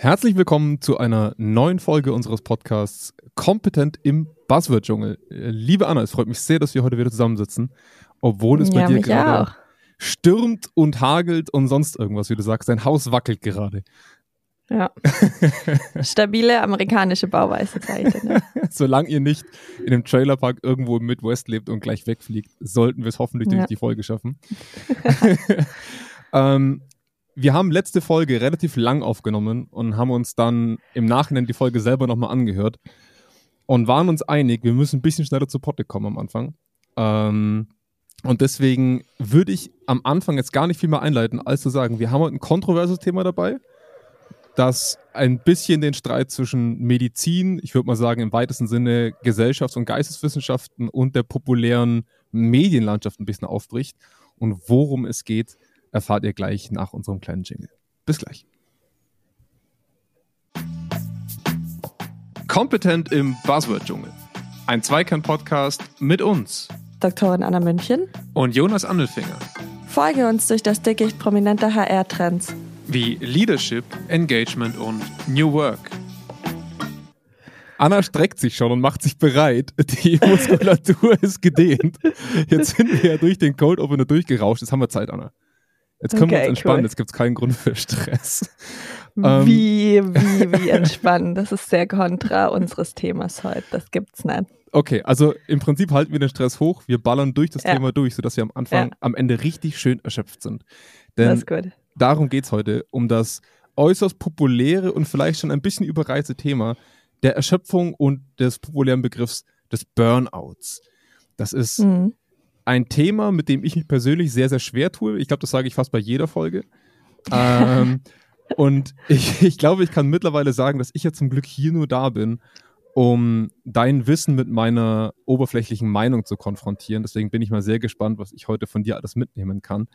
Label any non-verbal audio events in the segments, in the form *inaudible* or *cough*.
Herzlich willkommen zu einer neuen Folge unseres Podcasts Kompetent im Buzzword-Dschungel. Liebe Anna, es freut mich sehr, dass wir heute wieder zusammensitzen, obwohl es bei Ja, dir mich gerade auch. stürmt und hagelt und sonst irgendwas, wie du sagst. Dein Haus wackelt gerade. Ja. *laughs* Stabile amerikanische Bauweise, dir. Ne? *laughs* Solange ihr nicht in einem Trailerpark irgendwo im Midwest lebt und gleich wegfliegt, sollten wir es hoffentlich durch Ja. die Folge schaffen. *laughs* ähm, wir haben letzte Folge relativ lang aufgenommen und haben uns dann im Nachhinein die Folge selber nochmal angehört und waren uns einig, wir müssen ein bisschen schneller zu Potte kommen am Anfang. Ähm, und deswegen würde ich am Anfang jetzt gar nicht viel mehr einleiten, als zu sagen, wir haben heute ein kontroverses Thema dabei das ein bisschen den Streit zwischen Medizin, ich würde mal sagen im weitesten Sinne Gesellschafts- und Geisteswissenschaften und der populären Medienlandschaft ein bisschen aufbricht. Und worum es geht, erfahrt ihr gleich nach unserem kleinen Jingle. Bis gleich. Kompetent im Buzzword-Dschungel. Ein Zweikern-Podcast mit uns Doktorin Anna München. und Jonas Andelfinger. Folge uns durch das Dickicht prominenter HR-Trends. wie Leadership, Engagement und New Work. Anna streckt sich schon und macht sich bereit. Die Muskulatur *laughs* ist gedehnt. Jetzt sind wir ja durch den Cold Opener durchgerauscht. Jetzt haben wir Zeit, Anna. Jetzt können wir uns Okay, entspannen. cool. Jetzt gibt es keinen Grund für Stress. Ähm, wie, wie, wie entspannen. Das ist sehr kontra unseres Themas heute. Das gibt's nicht. Okay, also im Prinzip halten wir den Stress hoch. Wir ballern durch das Ja. Thema durch, sodass wir am Anfang, Ja. am Ende richtig schön erschöpft sind. Das Denn ist gut. darum geht es heute, um das äußerst populäre und vielleicht schon ein bisschen überreizte Thema der Erschöpfung und des populären Begriffs des Burnouts. Das ist Mhm. Ein Thema, mit dem ich mich persönlich sehr, sehr schwer tue. Ich glaube, das sage ich fast bei jeder Folge. ähm, *laughs* und ich, ich glaube, ich kann mittlerweile sagen, dass ich ja zum Glück hier nur da bin, um dein Wissen mit meiner oberflächlichen Meinung zu konfrontieren. Deswegen bin ich mal sehr gespannt, was ich heute von dir alles mitnehmen kann.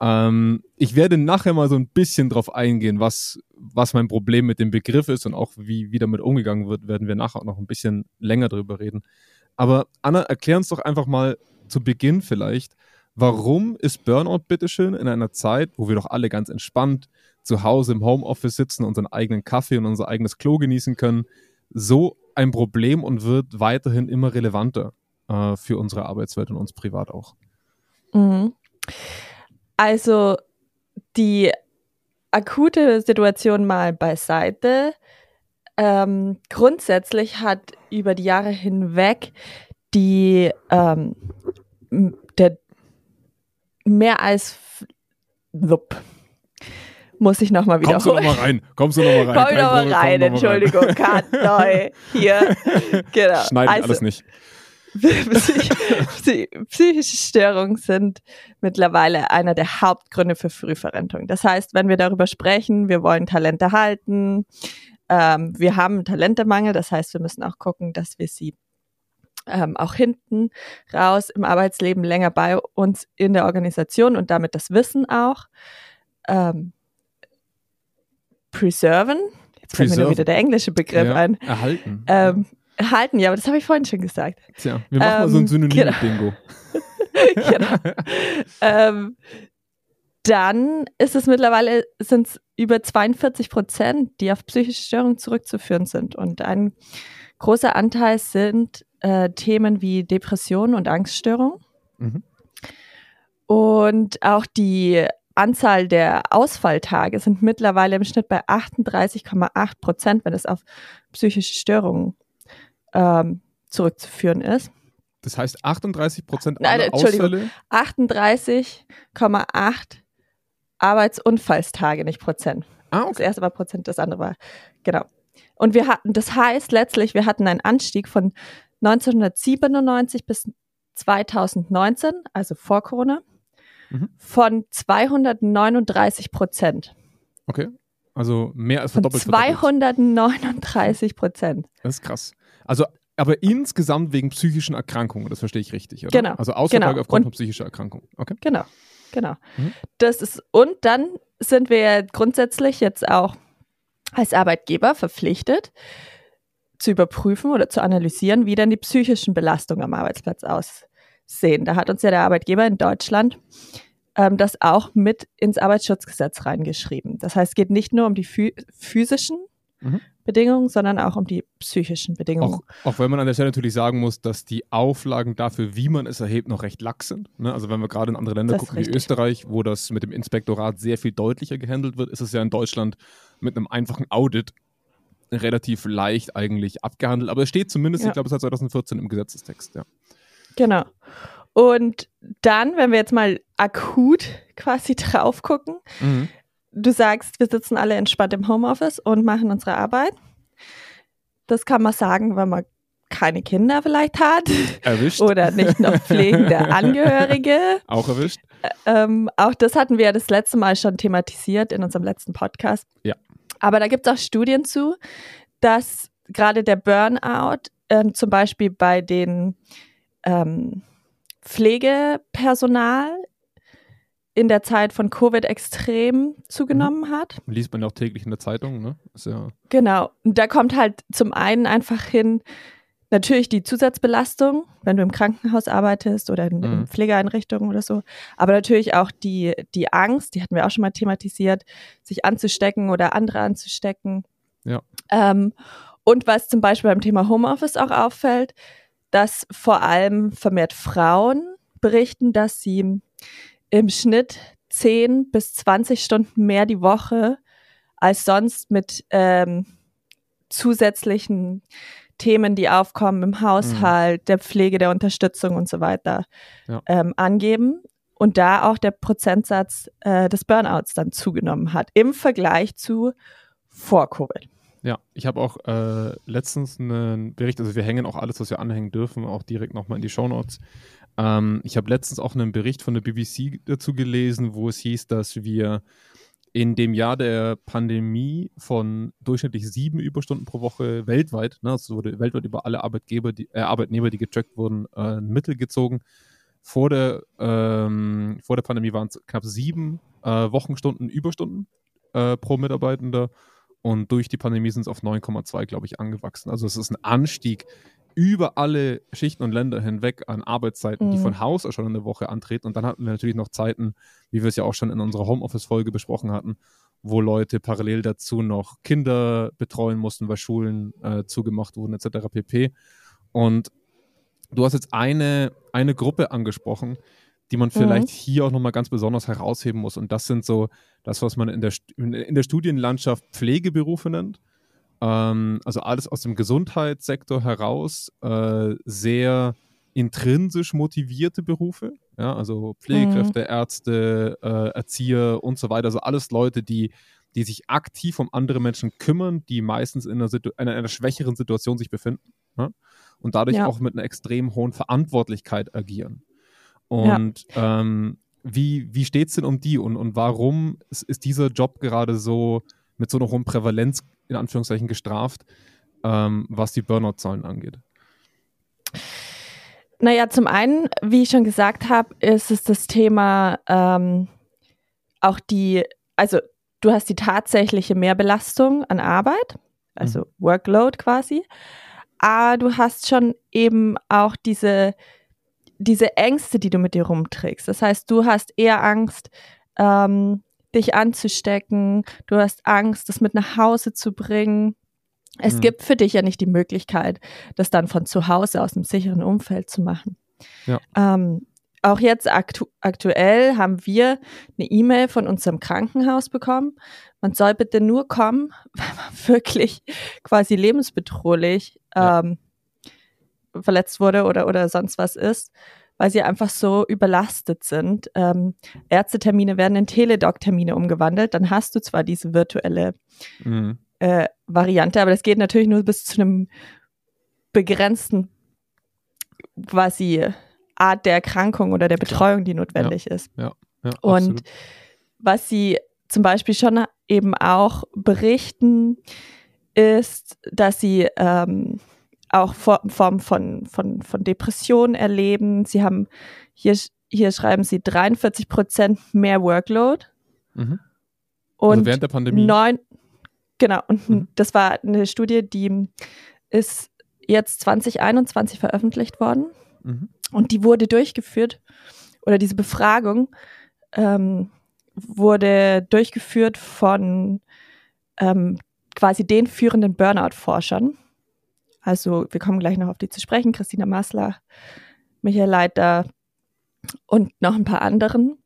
Ähm, ich werde nachher mal so ein bisschen drauf eingehen, was, was mein Problem mit dem Begriff ist und auch wie, wie damit umgegangen wird, werden wir nachher auch noch ein bisschen länger drüber reden. Aber Anna, erklär uns doch einfach mal zu Beginn vielleicht, warum ist Burnout bitteschön in einer Zeit, wo wir doch alle ganz entspannt zu Hause im Homeoffice sitzen, unseren eigenen Kaffee und unser eigenes Klo genießen können, so ein Problem und wird weiterhin immer relevanter äh, für unsere Arbeitswelt und uns privat auch. Mhm. Also die akute Situation mal beiseite. Ähm, grundsätzlich hat über die Jahre hinweg die ähm, der mehr als Wupp. muss ich nochmal Kommst du wiederholen. nochmal rein? Kommst du nochmal rein? Komm nochmal rein, komm Entschuldigung, Kat, neu, hier, *laughs* genau. Schneiden Also, alles nicht. Psych Psy psychische Störungen sind mittlerweile einer der Hauptgründe für Frühverrentung. Das heißt, wenn wir darüber sprechen, wir wollen Talente halten, ähm, wir haben einen Talentemangel, das heißt, wir müssen auch gucken, dass wir sie ähm, auch hinten raus im Arbeitsleben länger bei uns in der Organisation und damit das Wissen auch ähm, preserven. Jetzt fällt mir wieder der englische Begriff Ja, ein. Erhalten. Ähm, halten, ja, aber das habe ich vorhin schon gesagt. Tja, wir machen mal so ein ähm, Synonym-Bingo. *laughs* genau. ähm, dann ist es mittlerweile sind es über 42 Prozent, die auf psychische Störungen zurückzuführen sind. Und ein großer Anteil sind äh, Themen wie Depression und Angststörung. Mhm. Und auch die Anzahl der Ausfalltage sind mittlerweile im Schnitt bei 38,8 Prozent, wenn es auf psychische Störungen ähm, zurückzuführen ist. Das heißt, 38 Prozent Nein, aller Entschuldigung. Ausfälle 38,8 Arbeitsunfallstage, nicht Prozent. Ah, Das okay. erste war Prozent, das andere war, genau. Und wir hatten, das heißt letztlich, wir hatten einen Anstieg von 1997 bis 2019, also vor Corona, Mhm. von 239 Prozent. okay. Also mehr als Von verdoppelt. verdoppelt. 239 Prozent. Das ist krass. Also, aber insgesamt wegen psychischen Erkrankungen, das verstehe ich richtig, oder? Genau, Also Ausfalltage genau. aufgrund Und- von psychischer Erkrankung. Okay. Genau, genau. Mhm. Das ist, und dann sind wir grundsätzlich jetzt auch als Arbeitgeber verpflichtet, zu überprüfen oder zu analysieren, wie dann die psychischen Belastungen am Arbeitsplatz aussehen. Da hat uns ja der Arbeitgeber in Deutschland ähm, das auch mit ins Arbeitsschutzgesetz reingeschrieben. Das heißt, es geht nicht nur um die physischen mhm. Bedingungen, sondern auch um die psychischen Bedingungen. Auch, auch, wenn man an der Stelle natürlich sagen muss, dass die Auflagen dafür, wie man es erhebt, noch recht lax sind. Ne? Also wenn wir gerade in andere Länder gucken, wie Österreich, wo das mit dem Inspektorat sehr viel deutlicher gehandelt wird, ist es ja in Deutschland mit einem einfachen Audit relativ leicht eigentlich abgehandelt. Aber es steht zumindest, ja. ich glaube, seit 2014 im Gesetzestext, ja. Genau. Und dann, wenn wir jetzt mal akut quasi *laughs* drauf gucken, mhm du sagst, wir sitzen alle entspannt im Homeoffice und machen unsere Arbeit. Das kann man sagen, wenn man keine Kinder vielleicht hat. *laughs* Erwischt. Oder nicht noch pflegende *laughs* Angehörige. Auch erwischt. Ähm, auch das hatten wir ja das letzte Mal schon thematisiert in unserem letzten Podcast. Ja. Aber da gibt es auch Studien zu, dass gerade der Burnout ähm, zum Beispiel bei den ähm, Pflegepersonal in der Zeit von Covid extrem zugenommen mhm. hat. Liest man ja auch täglich in der Zeitung, ne? Ja genau. Und da kommt halt zum einen einfach hin, natürlich die Zusatzbelastung, wenn du im Krankenhaus arbeitest oder in, mhm. in Pflegeeinrichtungen oder so, aber natürlich auch die, die Angst, die hatten wir auch schon mal thematisiert, sich anzustecken oder andere anzustecken. Ja. Ähm, und was zum Beispiel beim Thema Homeoffice auch auffällt, dass vor allem vermehrt Frauen berichten, dass sie im Schnitt 10 bis 20 Stunden mehr die Woche als sonst mit ähm, zusätzlichen Themen, die aufkommen im Haushalt, mhm. der Pflege, der Unterstützung und so weiter ja. ähm, angeben. Und da auch der Prozentsatz äh, des Burnouts dann zugenommen hat im Vergleich zu vor Covid. Ja, ich habe auch äh, letztens einen Bericht, also wir hängen auch alles, was wir anhängen dürfen, auch direkt nochmal in die Shownotes. Ähm, ich habe letztens auch einen Bericht von der BBC dazu gelesen, wo es hieß, dass wir in dem Jahr der Pandemie von durchschnittlich sieben Überstunden pro Woche weltweit, ne, also wurde weltweit über alle Arbeitgeber, die, äh, Arbeitnehmer, die getrackt wurden, äh, Mittel gezogen. Vor der, ähm, vor der Pandemie waren es knapp sieben äh, Wochenstunden Überstunden äh, pro Mitarbeitender und durch die Pandemie sind es auf 9,2, glaube ich, angewachsen. Also es ist ein Anstieg über alle Schichten und Länder hinweg an Arbeitszeiten, mhm. die von Haus aus schon in der Woche antreten. Und dann hatten wir natürlich noch Zeiten, wie wir es ja auch schon in unserer Homeoffice-Folge besprochen hatten, wo Leute parallel dazu noch Kinder betreuen mussten, weil Schulen äh, zugemacht wurden, etc. pp. Und du hast jetzt eine, eine Gruppe angesprochen, die man vielleicht mhm. hier auch nochmal ganz besonders herausheben muss. Und das sind so das, was man in der, in der Studienlandschaft Pflegeberufe nennt. Ähm, also alles aus dem Gesundheitssektor heraus, äh, sehr intrinsisch motivierte Berufe, ja, also Pflegekräfte, mhm. Ärzte, äh, Erzieher und so weiter, also alles Leute, die, die sich aktiv um andere Menschen kümmern, die meistens in einer, Situ in einer schwächeren Situation sich befinden ja? und dadurch ja. auch mit einer extrem hohen Verantwortlichkeit agieren. Und ja. ähm, wie, wie steht es denn um die und, und warum ist, ist dieser Job gerade so mit so einer hohen Prävalenz in Anführungszeichen gestraft, ähm, was die Burnout-Zahlen angeht? Naja, zum einen, wie ich schon gesagt habe, ist es das Thema ähm, auch die, also du hast die tatsächliche Mehrbelastung an Arbeit, also mhm. Workload quasi, aber du hast schon eben auch diese, diese Ängste, die du mit dir rumträgst. Das heißt, du hast eher Angst, ähm, dich anzustecken, du hast Angst, das mit nach Hause zu bringen. Es mhm. gibt für dich ja nicht die Möglichkeit, das dann von zu Hause aus einem sicheren Umfeld zu machen. Ja. Ähm, auch jetzt aktu aktuell haben wir eine E-Mail von unserem Krankenhaus bekommen. Man soll bitte nur kommen, *laughs* wenn man wirklich quasi lebensbedrohlich ähm, ja. verletzt wurde oder, oder sonst was ist weil sie einfach so überlastet sind. Ähm, Ärztetermine werden in Teledoc-Termine umgewandelt. Dann hast du zwar diese virtuelle mhm. äh, Variante, aber das geht natürlich nur bis zu einem begrenzten quasi Art der Erkrankung oder der Betreuung, die notwendig ja. ist. Ja. Ja, Und was sie zum Beispiel schon eben auch berichten, ist, dass sie ähm, auch Formen von, von, von Depressionen erleben. Sie haben, hier, hier schreiben sie 43 Prozent mehr Workload. Mhm. Und also während der Pandemie? Neun, genau, und mhm. das war eine Studie, die ist jetzt 2021 veröffentlicht worden. Mhm. Und die wurde durchgeführt, oder diese Befragung ähm, wurde durchgeführt von ähm, quasi den führenden Burnout-Forschern. Also wir kommen gleich noch auf die zu sprechen, Christina Massler, Michael Leiter und noch ein paar anderen,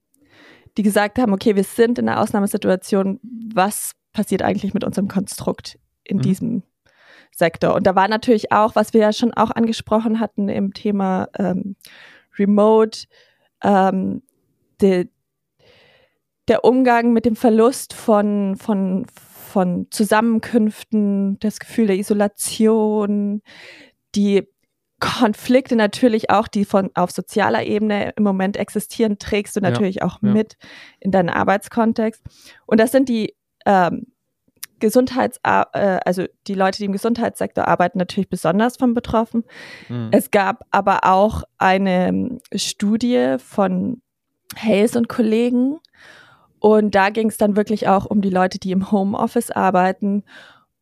die gesagt haben, okay, wir sind in einer Ausnahmesituation, was passiert eigentlich mit unserem Konstrukt in mhm. diesem Sektor? Und da war natürlich auch, was wir ja schon auch angesprochen hatten im Thema ähm, Remote, ähm, die, der Umgang mit dem Verlust von, von, von Zusammenkünften, das Gefühl der Isolation, die Konflikte natürlich auch, die von auf sozialer Ebene im Moment existieren, trägst du natürlich ja, auch ja. mit in deinen Arbeitskontext. Und das sind die ähm, Gesundheits, äh, also die Leute, die im Gesundheitssektor arbeiten, natürlich besonders von betroffen. Mhm. Es gab aber auch eine ähm, Studie von Hayes und Kollegen. Und da ging es dann wirklich auch um die Leute, die im Homeoffice arbeiten.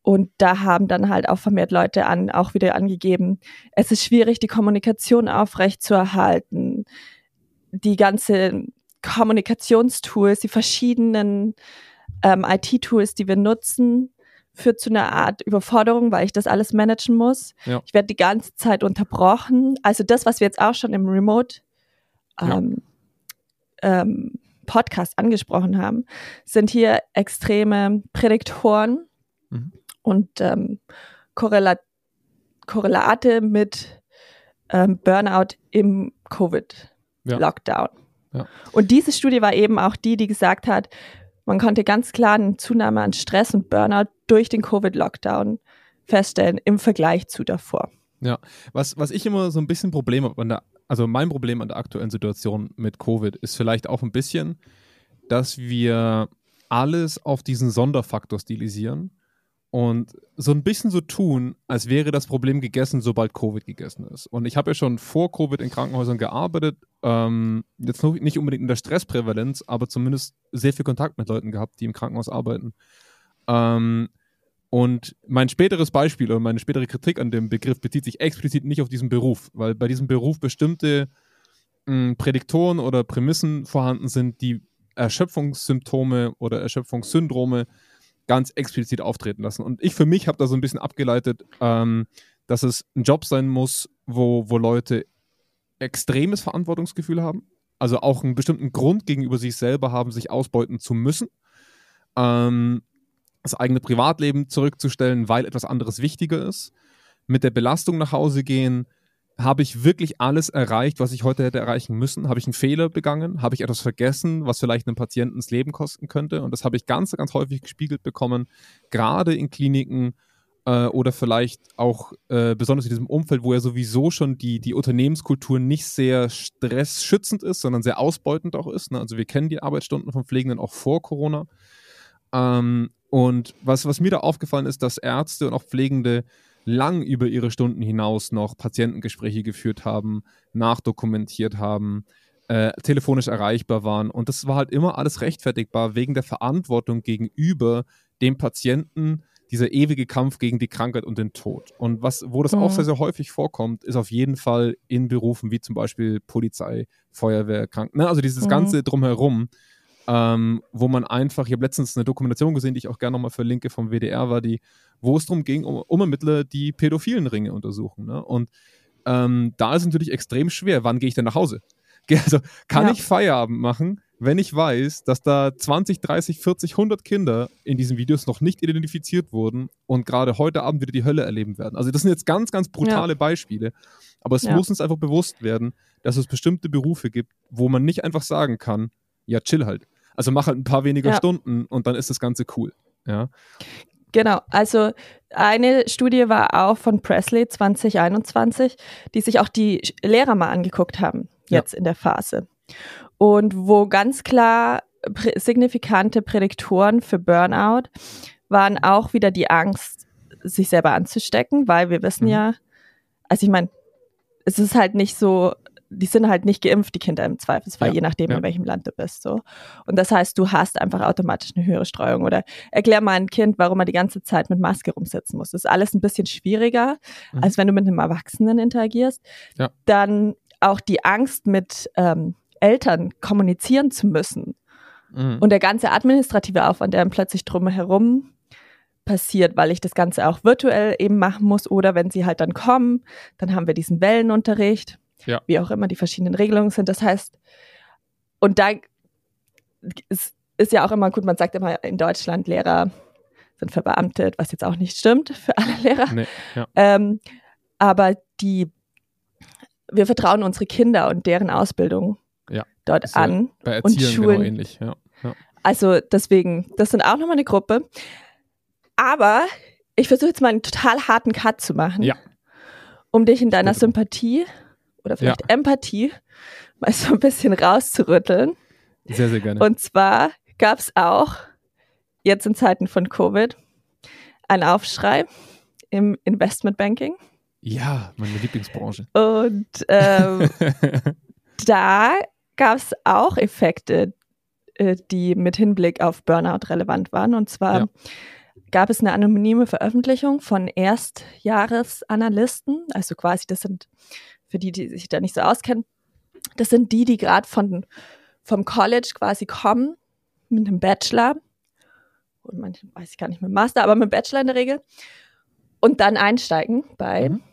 Und da haben dann halt auch vermehrt Leute an, auch wieder angegeben, es ist schwierig, die Kommunikation aufrechtzuerhalten. Die ganze Kommunikationstools, die verschiedenen ähm, IT-Tools, die wir nutzen, führt zu einer Art Überforderung, weil ich das alles managen muss. Ja. Ich werde die ganze Zeit unterbrochen. Also das, was wir jetzt auch schon im Remote ähm, ja. ähm, Podcast angesprochen haben, sind hier extreme Prädiktoren mhm. und ähm, Korrelat Korrelate mit ähm, Burnout im Covid-Lockdown. Ja. Ja. Und diese Studie war eben auch die, die gesagt hat, man konnte ganz klar eine Zunahme an Stress und Burnout durch den Covid-Lockdown feststellen im Vergleich zu davor. Ja, was, was ich immer so ein bisschen Problem habe, also mein Problem an der aktuellen Situation mit Covid ist vielleicht auch ein bisschen, dass wir alles auf diesen Sonderfaktor stilisieren und so ein bisschen so tun, als wäre das Problem gegessen, sobald Covid gegessen ist. Und ich habe ja schon vor Covid in Krankenhäusern gearbeitet, ähm, jetzt nicht unbedingt in der Stressprävalenz, aber zumindest sehr viel Kontakt mit Leuten gehabt, die im Krankenhaus arbeiten. Ähm, und mein späteres Beispiel oder meine spätere Kritik an dem Begriff bezieht sich explizit nicht auf diesen Beruf, weil bei diesem Beruf bestimmte mh, Prädiktoren oder Prämissen vorhanden sind, die Erschöpfungssymptome oder Erschöpfungssyndrome ganz explizit auftreten lassen. Und ich für mich habe da so ein bisschen abgeleitet, ähm, dass es ein Job sein muss, wo, wo Leute extremes Verantwortungsgefühl haben, also auch einen bestimmten Grund gegenüber sich selber haben, sich ausbeuten zu müssen, ähm, das eigene Privatleben zurückzustellen, weil etwas anderes wichtiger ist, mit der Belastung nach Hause gehen, habe ich wirklich alles erreicht, was ich heute hätte erreichen müssen? Habe ich einen Fehler begangen? Habe ich etwas vergessen, was vielleicht einem Patienten das Leben kosten könnte? Und das habe ich ganz, ganz häufig gespiegelt bekommen, gerade in Kliniken äh, oder vielleicht auch äh, besonders in diesem Umfeld, wo ja sowieso schon die, die Unternehmenskultur nicht sehr stressschützend ist, sondern sehr ausbeutend auch ist. Ne? Also wir kennen die Arbeitsstunden von Pflegenden auch vor Corona. Ähm, und was, was mir da aufgefallen ist, dass Ärzte und auch Pflegende lang über ihre Stunden hinaus noch Patientengespräche geführt haben, nachdokumentiert haben, äh, telefonisch erreichbar waren. Und das war halt immer alles rechtfertigbar wegen der Verantwortung gegenüber dem Patienten, dieser ewige Kampf gegen die Krankheit und den Tod. Und was, wo das mhm. auch sehr, sehr häufig vorkommt, ist auf jeden Fall in Berufen wie zum Beispiel Polizei, Feuerwehr, Kranken, ne? also dieses mhm. ganze Drumherum, ähm, wo man einfach, ich habe letztens eine Dokumentation gesehen, die ich auch gerne nochmal verlinke vom WDR, war die, wo es darum ging, um, um Ermittler, die pädophilen Ringe untersuchen. Ne? Und ähm, da ist es natürlich extrem schwer, wann gehe ich denn nach Hause? *laughs* Also kann ja. ich Feierabend machen, wenn ich weiß, dass da 20, 30, 40, 100 Kinder in diesen Videos noch nicht identifiziert wurden und gerade heute Abend wieder die Hölle erleben werden. Also das sind jetzt ganz, ganz brutale ja. Beispiele, aber es ja. muss uns einfach bewusst werden, dass es bestimmte Berufe gibt, wo man nicht einfach sagen kann, ja, chill halt. Also mach halt ein paar weniger ja. Stunden und dann ist das Ganze cool. Ja. Genau, also eine Studie war auch von Presley 2021, die sich auch die Lehrer mal angeguckt haben, jetzt ja. in der Phase. Und wo ganz klar prä signifikante Prädiktoren für Burnout waren auch wieder die Angst, sich selber anzustecken, weil wir wissen mhm. ja, also ich meine, es ist halt nicht so die sind halt nicht geimpft, die Kinder im Zweifelsfall, ja, je nachdem, ja. in welchem Land du bist. So. Und das heißt, du hast einfach automatisch eine höhere Streuung. Oder erklär mal ein Kind, warum er die ganze Zeit mit Maske rumsitzen muss. Das ist alles ein bisschen schwieriger, mhm. als wenn du mit einem Erwachsenen interagierst. Ja. Dann auch die Angst mit ähm, Eltern kommunizieren zu müssen. Mhm. Und der ganze administrative Aufwand, der dann plötzlich drumherum passiert, weil ich das Ganze auch virtuell eben machen muss. Oder wenn sie halt dann kommen, dann haben wir diesen Wellenunterricht, ja. wie auch immer die verschiedenen Regelungen sind. Das heißt, und da ist, ist ja auch immer gut, man sagt immer in Deutschland, Lehrer sind verbeamtet, was jetzt auch nicht stimmt für alle Lehrer. Nee, ja. ähm, aber die, wir vertrauen unsere Kinder und deren Ausbildung ja, dort an. Bei Erziehern und Schulen. Genau ähnlich, ja. Also deswegen, das sind auch nochmal eine Gruppe. Aber ich versuche jetzt mal einen total harten Cut zu machen. Um dich in deiner Sympathie oder vielleicht ja. Empathie mal so ein bisschen rauszurütteln. Sehr, sehr gerne. Und zwar gab es auch jetzt in Zeiten von Covid einen Aufschrei im Investmentbanking. Ja, meine Lieblingsbranche. Und ähm, *laughs* da gab es auch Effekte, äh, die mit Hinblick auf Burnout relevant waren. Und zwar ja. gab es eine anonyme Veröffentlichung von Erstjahresanalysten, also quasi das sind, für die, die sich da nicht so auskennen, das sind die, die gerade von vom College quasi kommen mit einem Bachelor und manche weiß ich gar nicht mit Master, aber mit Bachelor in der Regel und dann einsteigen bei mhm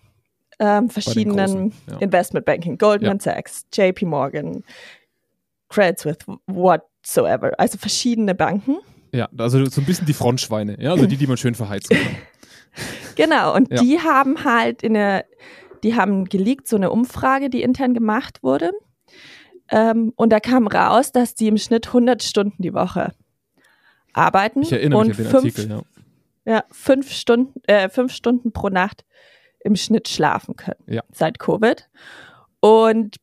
ähm, verschiedenen großen, ja. Investmentbanking, Goldman ja. Sachs, JP Morgan, Credit Suisse, whatsoever. Also verschiedene Banken. Ja, also so ein bisschen die Frontschweine, ja, also die, die man schön verheizen kann. *laughs* genau, und ja. die haben halt in der, die haben geleakt, so eine Umfrage, die intern gemacht wurde. Ähm, und da kam raus, dass die im Schnitt 100 Stunden die Woche arbeiten. Ich erinnere und mich an den fünf, Artikel, ja. Ja, fünf Stunden, äh, fünf Stunden pro Nacht im Schnitt schlafen können ja. seit Covid. Und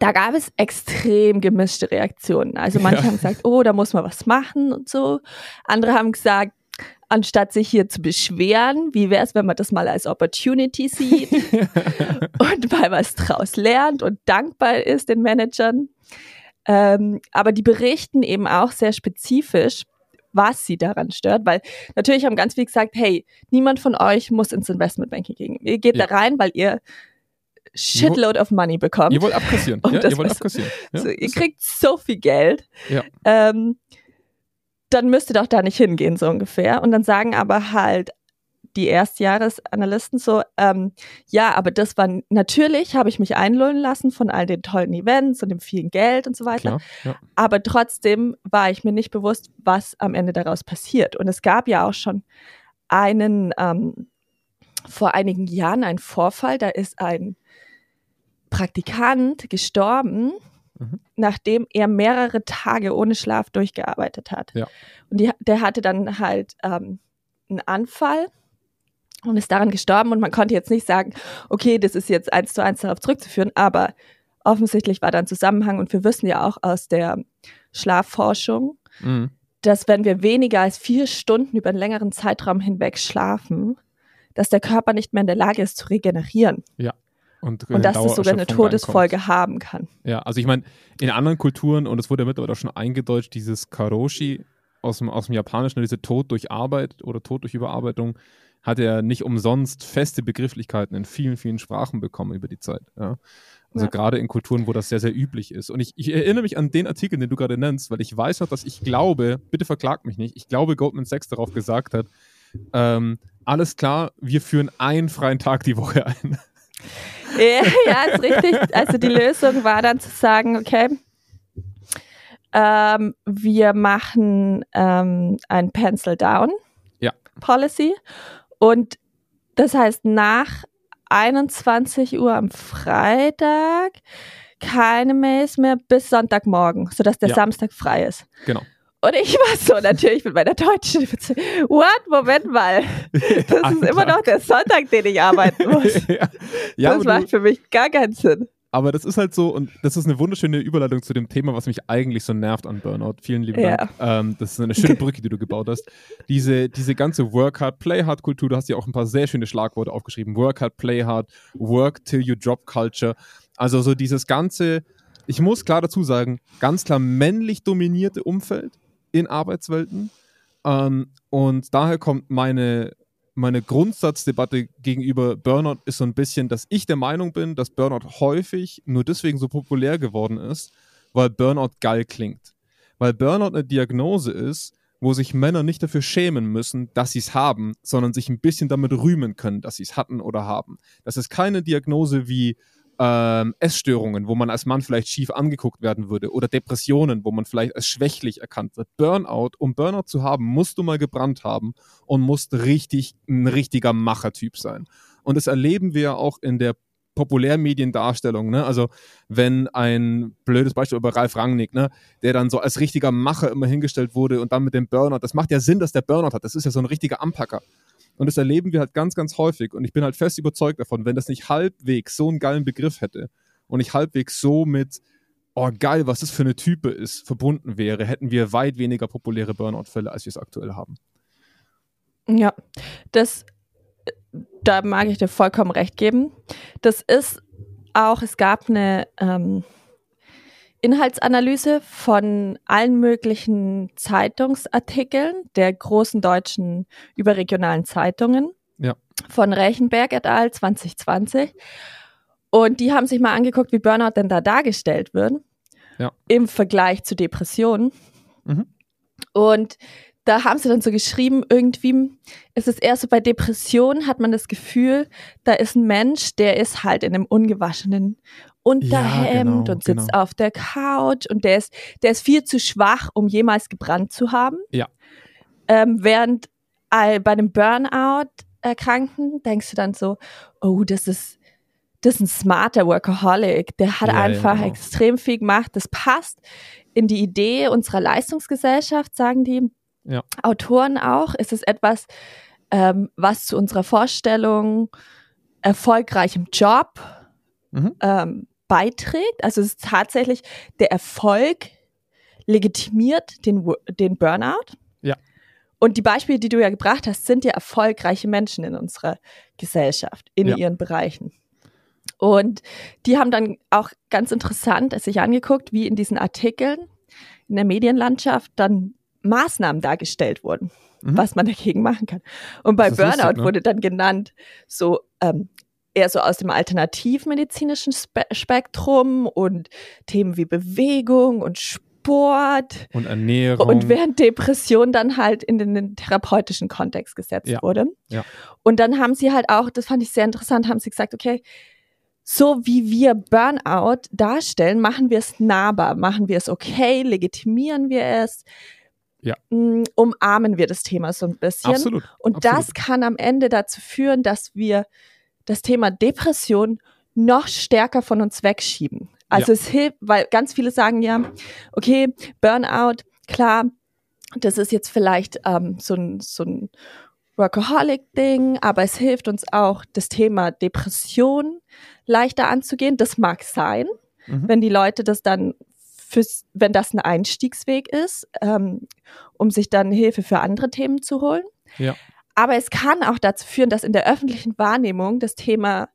da gab es extrem gemischte Reaktionen. Also manche ja. haben gesagt, oh, da muss man was machen und so. Andere haben gesagt, anstatt sich hier zu beschweren, wie wäre es, wenn man das mal als Opportunity sieht *laughs* und mal was draus lernt und dankbar ist den Managern. Ähm, aber die berichten eben auch sehr spezifisch, was sie daran stört, weil natürlich haben ganz viele gesagt, hey, niemand von euch muss ins Investmentbanking gehen. Ihr geht ja. da rein, weil ihr Shitload of Money bekommt. Ihr wollt abkassieren. *laughs* ja, ihr wollt abkassieren. Ja. So, ihr kriegt so viel Geld. Ja. Ähm, dann müsst ihr doch da nicht hingehen, so ungefähr. Und dann sagen aber halt die Erstjahresanalysten so, ähm, ja, aber das war natürlich, habe ich mich einlullen lassen von all den tollen Events und dem vielen Geld und so weiter. Klar, ja. Aber trotzdem war ich mir nicht bewusst, was am Ende daraus passiert. Und es gab ja auch schon einen, ähm, vor einigen Jahren einen Vorfall, da ist ein Praktikant gestorben, mhm. nachdem er mehrere Tage ohne Schlaf durchgearbeitet hat. Ja. Und die, der hatte dann halt ähm, einen Anfall und ist daran gestorben. Und man konnte jetzt nicht sagen, okay, das ist jetzt eins zu eins darauf zurückzuführen, aber offensichtlich war da ein Zusammenhang und wir wissen ja auch aus der Schlafforschung, mhm. dass wenn wir weniger als vier Stunden über einen längeren Zeitraum hinweg schlafen, dass der Körper nicht mehr in der Lage ist zu regenerieren. Ja. Und, und dass das sogar eine Todesfolge haben kann. Ja, also ich meine, in anderen Kulturen, und es wurde ja mittlerweile auch schon eingedeutscht, dieses Karoshi aus dem, aus dem Japanischen, diese Tod durch Arbeit oder Tod durch Überarbeitung, hat er nicht umsonst feste Begrifflichkeiten in vielen, vielen Sprachen bekommen über die Zeit. Ja. Also ja. gerade in Kulturen, wo das sehr, sehr üblich ist. Und ich, ich, erinnere mich an den Artikel, den du gerade nennst, weil ich weiß noch, dass ich glaube, bitte verklag mich nicht, ich glaube, Goldman Sachs darauf gesagt hat, ähm, alles klar, wir führen einen freien Tag die Woche ein. Ja, *laughs* ja, ist richtig. Also die Lösung war dann zu sagen, okay, ähm, wir machen ähm, ein Pencil Down ja. Policy und das heißt, nach 21 Uhr am Freitag keine Mails mehr bis Sonntagmorgen, sodass der ja. Samstag frei ist. Genau. Und ich war so natürlich mit meiner deutschen What? Moment mal. *laughs* Das ist immer noch der Sonntag, den ich arbeiten *laughs* muss. ja. Ja, das macht für mich gar keinen Sinn. Aber das ist halt so, und das ist eine wunderschöne Überleitung zu dem Thema, was mich eigentlich so nervt an Burnout. Vielen lieben Dank. Ja. Ähm, das ist eine schöne Brücke, die du gebaut hast. Diese, diese ganze Work Hard, Play Hard Kultur, du hast ja auch ein paar sehr schöne Schlagworte aufgeschrieben. Work Hard, Play Hard, Work Till You Drop Culture. Also so dieses ganze, ich muss klar dazu sagen, ganz klar männlich dominierte Umfeld in Arbeitswelten. Ähm, und daher kommt meine meine Grundsatzdebatte gegenüber Burnout ist so ein bisschen, dass ich der Meinung bin, dass Burnout häufig nur deswegen so populär geworden ist, weil Burnout geil klingt. Weil Burnout eine Diagnose ist, wo sich Männer nicht dafür schämen müssen, dass sie es haben, sondern sich ein bisschen damit rühmen können, dass sie es hatten oder haben. Das ist keine Diagnose wie ähm, Essstörungen, wo man als Mann vielleicht schief angeguckt werden würde, oder Depressionen, wo man vielleicht als schwächlich erkannt wird. Burnout, um Burnout zu haben, musst du mal gebrannt haben und musst richtig ein richtiger Machertyp sein. Und das erleben wir auch in der Populärmediendarstellung, ne? Also wenn ein blödes Beispiel über Ralf Rangnick, ne, der dann so als richtiger Macher immer hingestellt wurde und dann mit dem Burnout, das macht ja Sinn, dass der Burnout hat. Das ist ja so ein richtiger Anpacker. Und das erleben wir halt ganz, ganz häufig. Und ich bin halt fest überzeugt davon, wenn das nicht halbwegs so einen geilen Begriff hätte und nicht halbwegs so mit, oh geil, was das für eine Type ist, verbunden wäre, hätten wir weit weniger populäre Burnout-Fälle, als wir es aktuell haben. Ja, das, da mag ich dir vollkommen recht geben. Das ist auch, es gab eine ähm, Inhaltsanalyse von allen möglichen Zeitungsartikeln der großen deutschen überregionalen Zeitungen ja. von Rechenberg et al. 2020. Und die haben sich mal angeguckt, wie Burnout denn da dargestellt wird ja. im Vergleich zu Depressionen. Mhm. Und da haben sie dann so geschrieben, irgendwie ist es eher so bei Depressionen hat man das Gefühl, da ist ein Mensch, der ist halt in einem ungewaschenen Unterhemd ja, genau, und sitzt genau. auf der Couch und der ist, der ist viel zu schwach, um jemals gebrannt zu haben. Ja. Ähm, während äh, bei einem Burnout-Erkrankten denkst du dann so, oh, das ist, das ist ein smarter Workaholic, der hat ja, einfach ja, genau. extrem viel gemacht. Das passt in die Idee unserer Leistungsgesellschaft, sagen die Autoren auch. Es ist etwas, ähm, was zu unserer Vorstellung erfolgreichem Job mhm. ähm, beiträgt. Also es ist tatsächlich der Erfolg legitimiert den, den Burnout. Ja. Und die Beispiele, die du ja gebracht hast, sind ja erfolgreiche Menschen in unserer Gesellschaft, in ja. ihren Bereichen. Und die haben dann auch ganz interessant es sich angeguckt, wie in diesen Artikeln in der Medienlandschaft dann Maßnahmen dargestellt wurden, mhm. was man dagegen machen kann. Und bei Burnout lustig, ne? wurde dann genannt, so ähm, eher so aus dem alternativmedizinischen Spe Spektrum und Themen wie Bewegung und Sport und Ernährung. Und während Depression dann halt in den, den therapeutischen Kontext gesetzt ja. wurde. Ja. Und dann haben sie halt auch, das fand ich sehr interessant, haben sie gesagt, okay, so wie wir Burnout darstellen, machen wir es nahbar, machen wir es okay, legitimieren wir es, ja. Mm, umarmen wir das Thema so ein bisschen. Absolut. Und Absolut. das kann am Ende dazu führen, dass wir das Thema Depression noch stärker von uns wegschieben. Also ja. es hilft, weil ganz viele sagen ja, okay, Burnout, klar, das ist jetzt vielleicht ähm, so ein, so ein Workaholic-Ding, aber es hilft uns auch, das Thema Depression leichter anzugehen. Das mag sein, mhm. wenn die Leute das dann fürs, wenn das ein Einstiegsweg ist, ähm, um sich dann Hilfe für andere Themen zu holen. Ja. Aber es kann auch dazu führen, dass in der öffentlichen Wahrnehmung das Thema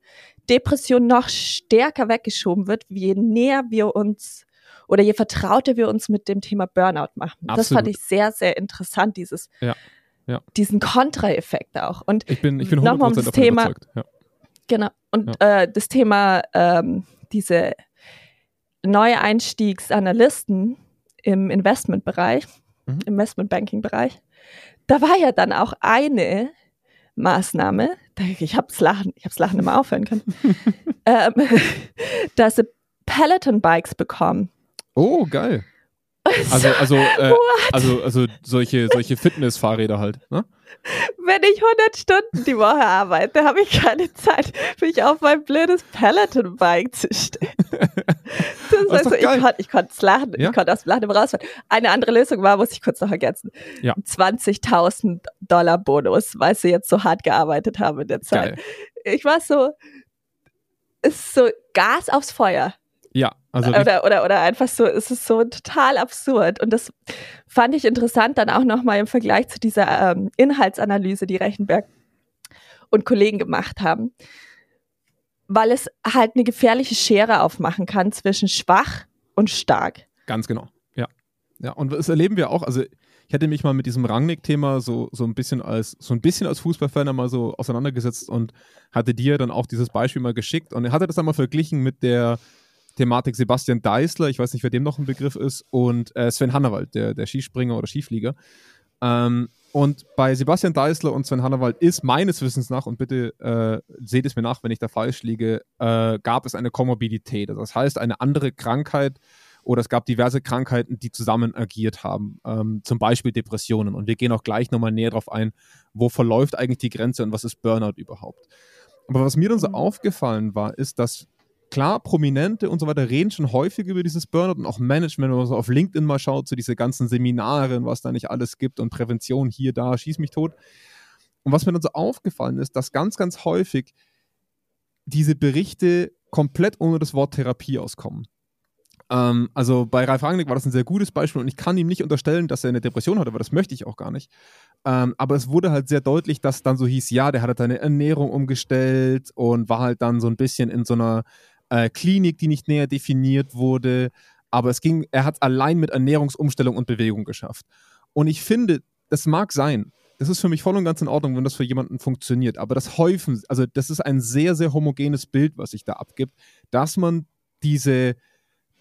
Depression noch stärker weggeschoben wird, je näher wir uns oder je vertrauter wir uns mit dem Thema Burnout machen. Absolut. Das fand ich sehr, sehr interessant, dieses, ja. Ja. diesen Kontraeffekt auch. Und ich bin, ich bin nochmal um das Thema, ja. genau, und ja. äh, das Thema, ähm, diese neue Einstiegsanalysten im Investmentbereich, mhm. Investmentbanking-Bereich, da war ja dann auch eine Maßnahme, ich hab's Lachen, ich hab's Lachen immer aufhören können, *laughs* ähm, *laughs* dass sie Peloton-Bikes bekommen. Oh, geil. *laughs* Also, also, äh, also, also solche, solche Fitness-Fahrräder halt, ne? Wenn ich 100 Stunden die Woche arbeite, habe ich keine Zeit, mich auf mein blödes Peloton-Bike zu stellen. *laughs* Das also, ich, konnte, ich lachen, ja? ich konnte aus dem Lachen rausfahren. Eine andere Lösung war, muss ich kurz noch ergänzen, ja. 20.000 Dollar Bonus, weil sie jetzt so hart gearbeitet haben in der Zeit. Geil. Ich war so, ist so Gas aufs Feuer. Also. Oder, oder, oder einfach so, es ist so total absurd. Und das fand ich interessant dann auch nochmal im Vergleich zu dieser ähm, Inhaltsanalyse, die Rechenberg und Kollegen gemacht haben. Weil es halt eine gefährliche Schere aufmachen kann zwischen schwach und stark. Ganz genau, ja. Ja, und das erleben wir auch, also ich hätte mich mal mit diesem Rangnick-Thema so, so ein bisschen als, so ein bisschen als Fußballfan mal so auseinandergesetzt und hatte dir dann auch dieses Beispiel mal geschickt und er hatte das dann mal verglichen mit der Thematik Sebastian Deißler, ich weiß nicht, wer dem noch ein Begriff ist, und äh, Sven Hannawald, der, der Skispringer oder Skiflieger. Ähm, und bei Sebastian Deißler und Sven Hannawald ist meines Wissens nach, und bitte äh, seht es mir nach, wenn ich da falsch liege, äh, gab es eine Komorbidität. Also das heißt, eine andere Krankheit oder es gab diverse Krankheiten, die zusammen agiert haben, ähm, zum Beispiel Depressionen. Und wir gehen auch gleich nochmal näher darauf ein, wo verläuft eigentlich die Grenze und was ist Burnout überhaupt. Aber was mir dann so mhm. aufgefallen war, ist, dass klar, Prominente und so weiter reden schon häufig über dieses Burnout und auch Management, wenn man so auf LinkedIn mal schaut, so diese ganzen Seminare, was da nicht alles gibt und Prävention hier, da, schieß mich tot. Und was mir dann so aufgefallen ist, dass ganz, ganz häufig diese Berichte komplett ohne das Wort Therapie auskommen. Ähm, also bei Ralf Rangnick war das ein sehr gutes Beispiel und ich kann ihm nicht unterstellen, dass er eine Depression hatte, aber das möchte ich auch gar nicht. Ähm, aber es wurde halt sehr deutlich, dass dann so hieß, ja, der hat halt seine Ernährung umgestellt und war halt dann so ein bisschen in so einer äh, Klinik, die nicht näher definiert wurde. Aber es ging, er hat allein mit Ernährungsumstellung und Bewegung geschafft. Und ich finde, das mag sein. Das ist für mich voll und ganz in Ordnung, wenn das für jemanden funktioniert. Aber das Häufen, also das ist ein sehr, sehr homogenes Bild, was sich da abgibt, dass man diese,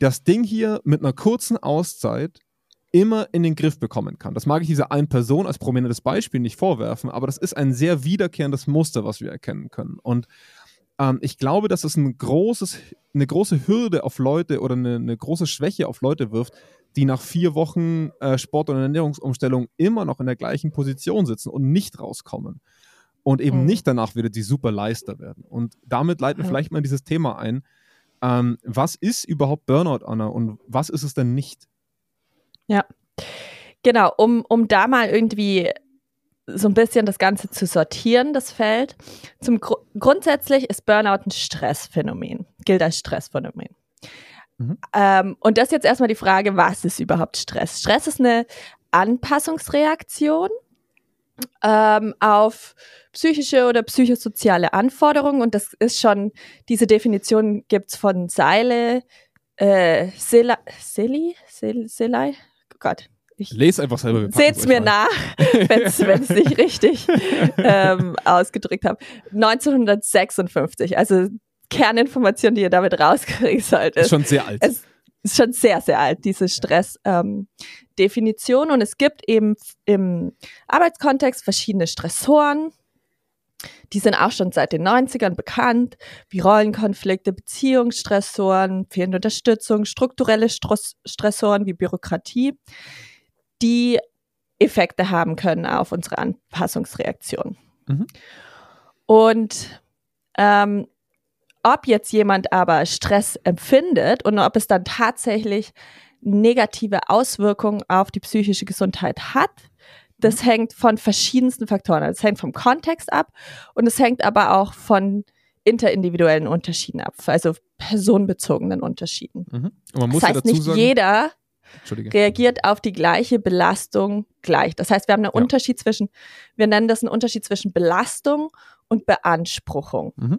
das Ding hier mit einer kurzen Auszeit immer in den Griff bekommen kann. Das mag ich dieser einen Person als prominentes Beispiel nicht vorwerfen, aber das ist ein sehr wiederkehrendes Muster, was wir erkennen können. Und ähm, ich glaube, dass es ein großes, eine große Hürde auf Leute oder eine, eine große Schwäche auf Leute wirft, die nach vier Wochen äh, Sport- und Ernährungsumstellung immer noch in der gleichen Position sitzen und nicht rauskommen. Und eben mhm. nicht danach wieder die super Leister werden. Und damit leiten wir mhm. vielleicht mal dieses Thema ein. Ähm, was ist überhaupt Burnout, Anna, und was ist es denn nicht? Ja, genau, um, um da mal irgendwie so ein bisschen das Ganze zu sortieren, das Feld. Zum Gru grundsätzlich ist Burnout ein Stressphänomen, gilt als Stressphänomen. Mhm. Ähm, und das ist jetzt erstmal die Frage, was ist überhaupt Stress? Stress ist eine Anpassungsreaktion ähm, auf psychische oder psychosoziale Anforderungen und das ist schon, diese Definition gibt's von Seile, äh, Sela, Seli, Sel, Selei, oh Gott, ich lese einfach selber. Seht's mir nach, *laughs* wenn es nicht richtig ähm, ausgedrückt habe. 1956, also Kerninformation, die ihr damit rauskriegen solltet. Ist schon sehr alt. Es ist schon sehr, sehr alt, diese Stressdefinition. Ähm, und es gibt eben im Arbeitskontext verschiedene Stressoren. Die sind auch schon seit den 90ern bekannt, wie Rollenkonflikte, Beziehungsstressoren, fehlende Unterstützung, strukturelle Stressoren wie Bürokratie die Effekte haben können auf unsere Anpassungsreaktion. Mhm. Und ähm, ob jetzt jemand aber Stress empfindet und ob es dann tatsächlich negative Auswirkungen auf die psychische Gesundheit hat, das mhm. hängt von verschiedensten Faktoren ab. Es hängt vom Kontext ab und es hängt aber auch von interindividuellen Unterschieden ab, also personenbezogenen Unterschieden. Mhm. das heißt, ja nicht sagen, jeder reagiert auf die gleiche Belastung gleich. Das heißt, wir haben einen ja. Unterschied zwischen, wir nennen das einen Unterschied zwischen Belastung und Beanspruchung. Mhm.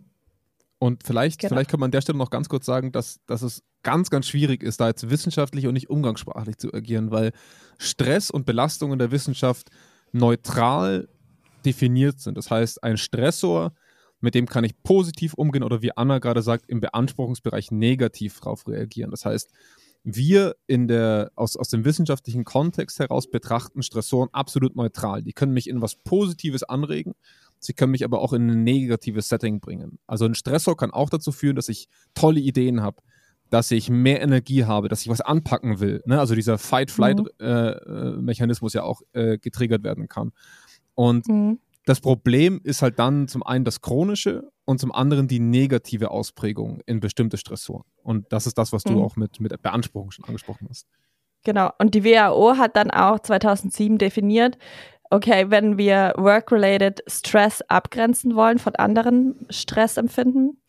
Und vielleicht, genau. vielleicht kann man an der Stelle noch ganz kurz sagen, dass, dass es ganz, ganz schwierig ist, da jetzt wissenschaftlich und nicht umgangssprachlich zu agieren, weil Stress und Belastung in der Wissenschaft neutral definiert sind. Das heißt, ein Stressor, mit dem kann ich positiv umgehen oder wie Anna gerade sagt, im Beanspruchungsbereich negativ darauf reagieren. Das heißt, wir in der, aus, aus dem wissenschaftlichen Kontext heraus betrachten Stressoren absolut neutral. Die können mich in was Positives anregen, sie können mich aber auch in ein negatives Setting bringen. Also ein Stressor kann auch dazu führen, dass ich tolle Ideen habe, dass ich mehr Energie habe, dass ich was anpacken will. Ne? Also dieser Fight-Flight-Mechanismus mhm. äh, ja auch äh, getriggert werden kann. Und mhm. Das Problem ist halt dann zum einen das Chronische und zum anderen die negative Ausprägung in bestimmte Stressoren. Und das ist das, was du mhm. auch mit, mit Beanspruchung schon angesprochen hast. Genau. Und die WHO hat dann auch 2007 definiert, okay, wenn wir Work-related Stress abgrenzen wollen von anderen Stressempfinden,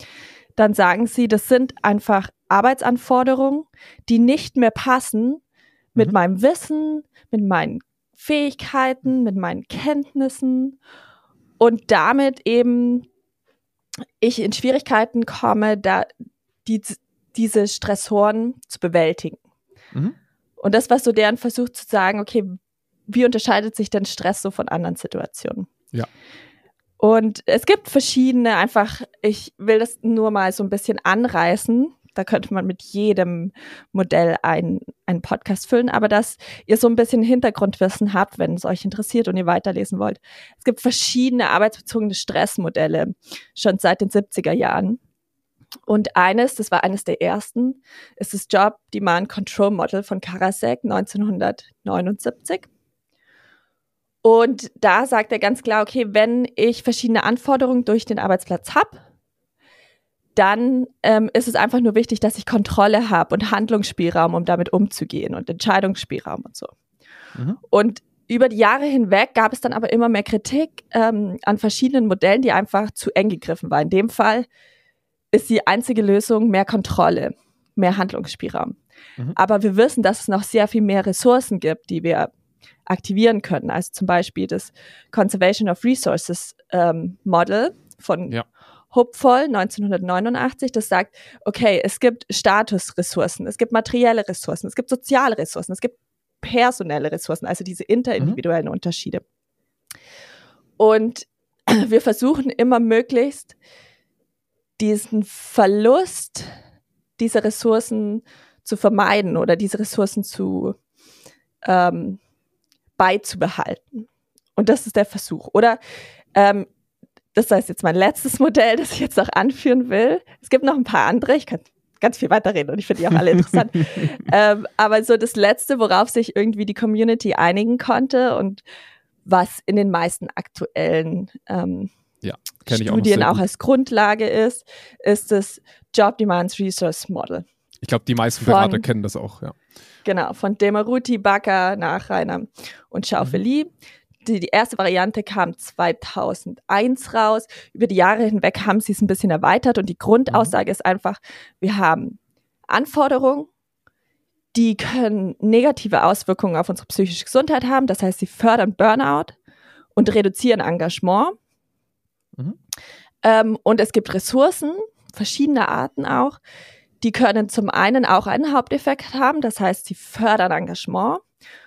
dann sagen sie, das sind einfach Arbeitsanforderungen, die nicht mehr passen mit mhm. meinem Wissen, mit meinen Fähigkeiten, mit meinen Kenntnissen und damit eben ich in Schwierigkeiten komme, da die, diese Stressoren zu bewältigen. Mhm. Und das war so deren Versuch zu sagen, okay, wie unterscheidet sich denn Stress so von anderen Situationen? Ja. Und es gibt verschiedene, einfach, ich will das nur mal so ein bisschen anreißen, Da könnte man mit jedem Modell einen, Podcast füllen, aber dass ihr so ein bisschen Hintergrundwissen habt, wenn es euch interessiert und ihr weiterlesen wollt. Es gibt verschiedene arbeitsbezogene Stressmodelle, schon seit den 70er Jahren. Und eines, das war eines der ersten, ist das Job Demand Control Model von Karasek 1979. Und da sagt er ganz klar, okay, wenn ich verschiedene Anforderungen durch den Arbeitsplatz habe, dann ähm, ist es einfach nur wichtig, dass ich Kontrolle habe und Handlungsspielraum, um damit umzugehen und Entscheidungsspielraum und so. Mhm. Und über die Jahre hinweg gab es dann aber immer mehr Kritik ähm, an verschiedenen Modellen, die einfach zu eng gegriffen waren. In dem Fall ist die einzige Lösung mehr Kontrolle, mehr Handlungsspielraum. Mhm. Aber wir wissen, dass es noch sehr viel mehr Ressourcen gibt, die wir aktivieren können. Also zum Beispiel das Conservation of Resources ähm, Model von ja. Hopeful 1989, das sagt, okay, es gibt Statusressourcen, es gibt materielle Ressourcen, es gibt soziale Ressourcen, es gibt personelle Ressourcen, also diese interindividuellen mhm. Unterschiede. Und *clears throat* wir versuchen immer möglichst diesen Verlust dieser Ressourcen zu vermeiden oder diese Ressourcen zu ähm, beizubehalten. Und das ist der Versuch. Oder ähm, das ist jetzt mein letztes Modell, das ich jetzt noch anführen will. Es gibt noch ein paar andere, ich kann ganz viel weiterreden und ich finde die auch alle interessant. *laughs* ähm, aber so das letzte, worauf sich irgendwie die Community einigen konnte und was in den meisten aktuellen ähm, ja, Studien auch, auch als Grundlage ist, ist das Job Demands Resource Model. Ich glaube, die meisten Berater von, kennen das auch, ja. Genau, von Demaruti, Bakker, Nachreiner und Schaufeli. Mhm. Die, die, erste Variante kam 2001 raus. Über die Jahre hinweg haben sie es ein bisschen erweitert und die Grundaussage mhm. ist einfach, wir haben Anforderungen, die können negative Auswirkungen auf unsere psychische Gesundheit haben. Das heißt, sie fördern Burnout und reduzieren Engagement. Mhm. Ähm, und es gibt Ressourcen, verschiedene Arten auch, die können zum einen auch einen Haupteffekt haben, das heißt, sie fördern Engagement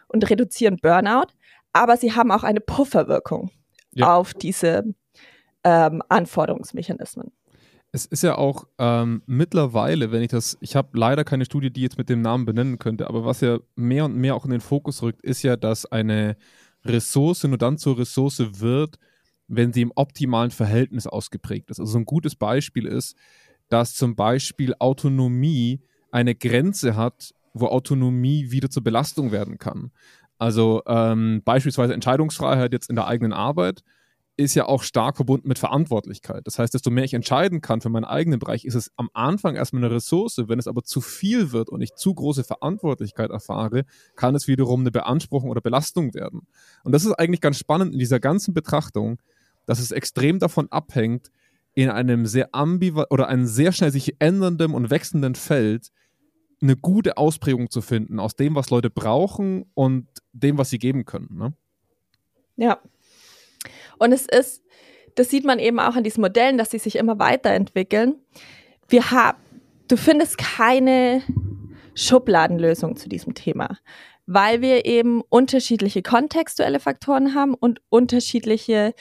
und reduzieren Burnout, aber sie haben auch eine Pufferwirkung ja. auf diese ähm, Anforderungsmechanismen. Es ist ja auch ähm, mittlerweile, wenn ich das, ich habe leider keine Studie, die jetzt mit dem Namen benennen könnte, aber was ja mehr und mehr auch in den Fokus rückt, ist ja, dass eine Ressource nur dann zur Ressource wird, wenn sie im optimalen Verhältnis ausgeprägt ist. Also ein gutes Beispiel ist, dass zum Beispiel Autonomie eine Grenze hat, wo Autonomie wieder zur Belastung werden kann. Also ähm, beispielsweise Entscheidungsfreiheit jetzt in der eigenen Arbeit ist ja auch stark verbunden mit Verantwortlichkeit. Das heißt, desto mehr ich entscheiden kann für meinen eigenen Bereich, ist es am Anfang erstmal eine Ressource. Wenn es aber zu viel wird und ich zu große Verantwortlichkeit erfahre, kann es wiederum eine Beanspruchung oder Belastung werden. Und das ist eigentlich ganz spannend in dieser ganzen Betrachtung, dass es extrem davon abhängt, in einem sehr ambivalent oder einem sehr schnell sich ändernden und wechselnden Feld eine gute Ausprägung zu finden aus dem, was Leute brauchen und dem, was sie geben können. Ne? Ja. Und es ist, das sieht man eben auch an diesen Modellen, dass sie sich immer weiterentwickeln. Wir haben, du findest keine Schubladenlösung zu diesem Thema, weil wir eben unterschiedliche kontextuelle Faktoren haben und unterschiedliche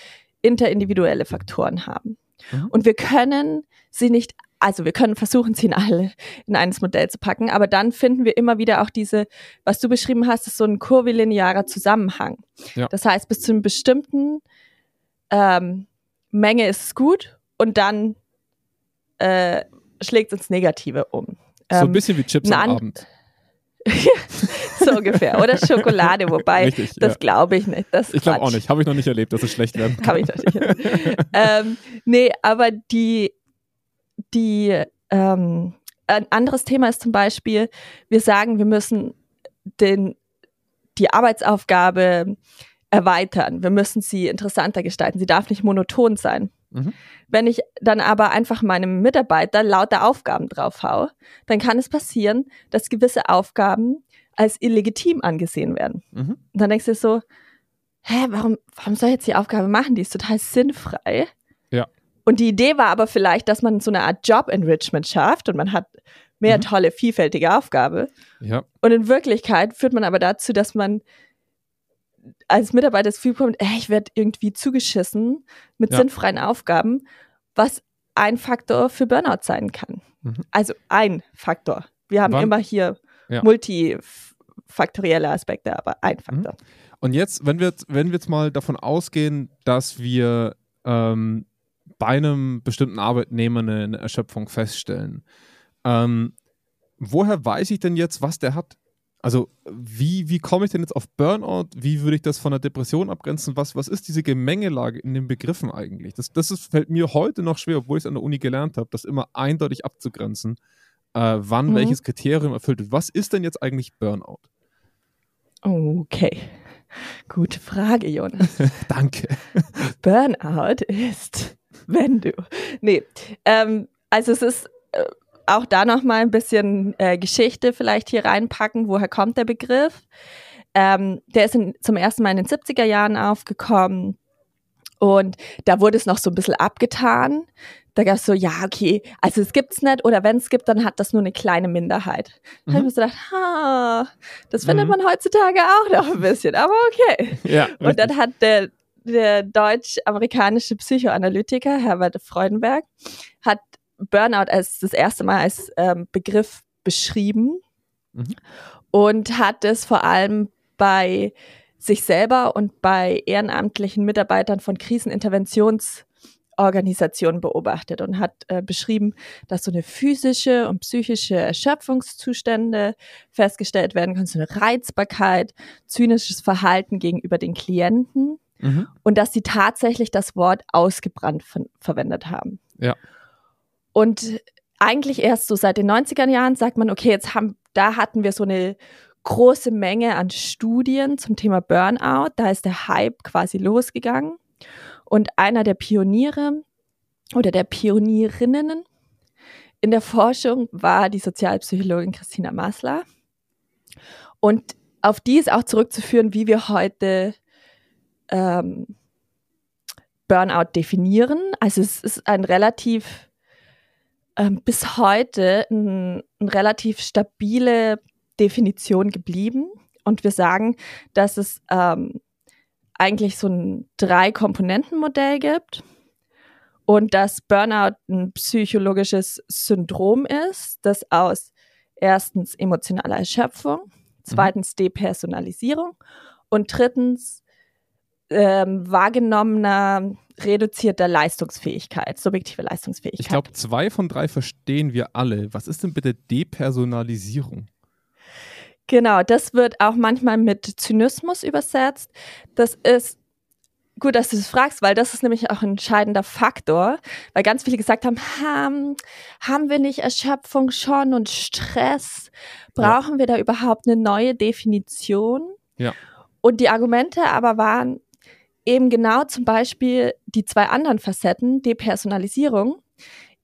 interindividuelle Faktoren haben. Mhm. Und wir können sie nicht, also wir können versuchen, sie in alle in eines Modell zu packen, aber dann finden wir immer wieder auch diese, was du beschrieben hast, ist so ein kurvilinearer Zusammenhang. Ja. Das heißt, bis zu einem bestimmten ähm, Menge ist es gut und dann äh, schlägt es ins Negative um. so ein ähm, bisschen wie Chips am Abend. *laughs* so ungefähr. Oder Schokolade, wobei *laughs* Richtig, das ja. glaube ich nicht. Das ich glaube auch nicht. Habe ich noch nicht erlebt, dass es schlecht werden kann. Habe ich noch nicht erlebt. ähm, nee, aber die, die ähm, ein anderes Thema ist zum Beispiel, wir sagen, wir müssen den, die Arbeitsaufgabe erweitern. Wir müssen sie interessanter gestalten. Sie darf nicht monoton sein. Mhm. Wenn ich dann aber einfach meinem Mitarbeiter lauter Aufgaben draufhau, dann kann es passieren, dass gewisse Aufgaben als illegitim angesehen werden. Mhm. Und dann denkst du so, hä, warum, warum soll ich jetzt die Aufgabe machen? Die ist total sinnfrei. Und die Idee war aber vielleicht, dass man so eine Art Job-Enrichment schafft und man hat mehr mhm. tolle, vielfältige Aufgabe. Ja. Und in Wirklichkeit führt man aber dazu, dass man als Mitarbeiter das Gefühl bekommt, ey, ich werde irgendwie zugeschissen mit ja. sinnfreien Aufgaben, was ein Faktor für Burnout sein kann. Mhm. Also ein Faktor. Wir haben Wann? immer hier ja. multifaktorielle Aspekte, aber ein mhm. Faktor. Mhm. Und jetzt, wenn wir, wenn wir jetzt mal davon ausgehen, dass wir ähm, bei einem bestimmten Arbeitnehmer eine, eine Erschöpfung feststellen, ähm, woher weiß ich denn jetzt, was der hat? Also, wie, wie komme ich denn jetzt auf Burnout? Wie würde ich das von der Depression abgrenzen? Was, was ist diese Gemengelage in den Begriffen eigentlich? Das, das ist, fällt mir heute noch schwer, obwohl ich es an der Uni gelernt habe, das immer eindeutig abzugrenzen, äh, wann mhm. welches Kriterium erfüllt wird. Was ist denn jetzt eigentlich Burnout? Okay. Gute Frage, Jonas. *laughs* Danke. Burnout ist, *laughs* wenn du. Nee, ähm, also es ist äh, auch da nochmal ein bisschen äh, Geschichte vielleicht hier reinpacken. Woher kommt der Begriff? Ähm, der ist in, zum ersten Mal in den 70er Jahren aufgekommen. Und da wurde es noch so ein bisschen abgetan. Da gab es so, ja, okay, also es gibt's nicht oder wenn es gibt, dann hat das nur eine kleine Minderheit. Da mhm. habe ich mir so gedacht, ha, das findet mhm. man heutzutage auch noch ein bisschen, aber okay. Ja, und dann hat der, der deutsch-amerikanische Psychoanalytiker Herbert Freudenberg hat Burnout als das erste Mal als ähm, Begriff beschrieben mhm. und hat es vor allem bei sich selber und bei ehrenamtlichen Mitarbeitern von Kriseninterventionsorganisationen beobachtet und hat äh, beschrieben, dass so eine physische und psychische Erschöpfungszustände festgestellt werden können, so eine Reizbarkeit, zynisches Verhalten gegenüber den Klienten mhm. und dass sie tatsächlich das Wort ausgebrannt verwendet haben. Ja. Und eigentlich erst so seit den 90er Jahren sagt man, okay, jetzt haben, da hatten wir so eine große Menge an Studien zum Thema Burnout. Da ist der Hype quasi losgegangen. Und einer der Pioniere oder der Pionierinnen in der Forschung war die Sozialpsychologin Christina Masler. Und auf die ist auch zurückzuführen, wie wir heute ähm, Burnout definieren. Also es ist ein relativ ähm, bis heute eine ein relativ stabile Definition geblieben. Und wir sagen, dass es ähm, eigentlich so ein Drei-Komponenten-Modell gibt und dass Burnout ein psychologisches Syndrom ist, das aus erstens emotionaler Erschöpfung, mhm. zweitens Depersonalisierung und drittens ähm, wahrgenommener reduzierter Leistungsfähigkeit, subjektive Leistungsfähigkeit. Ich glaube, zwei von drei verstehen wir alle. Was ist denn bitte Depersonalisierung? Genau, das wird auch manchmal mit Zynismus übersetzt. Das ist gut, dass du das fragst, weil das ist nämlich auch ein entscheidender Faktor, weil ganz viele gesagt haben, haben, haben wir nicht Erschöpfung schon und Stress? Brauchen ja. wir da überhaupt eine neue Definition? Ja. Und die Argumente aber waren, eben genau zum Beispiel die zwei anderen Facetten, Depersonalisierung,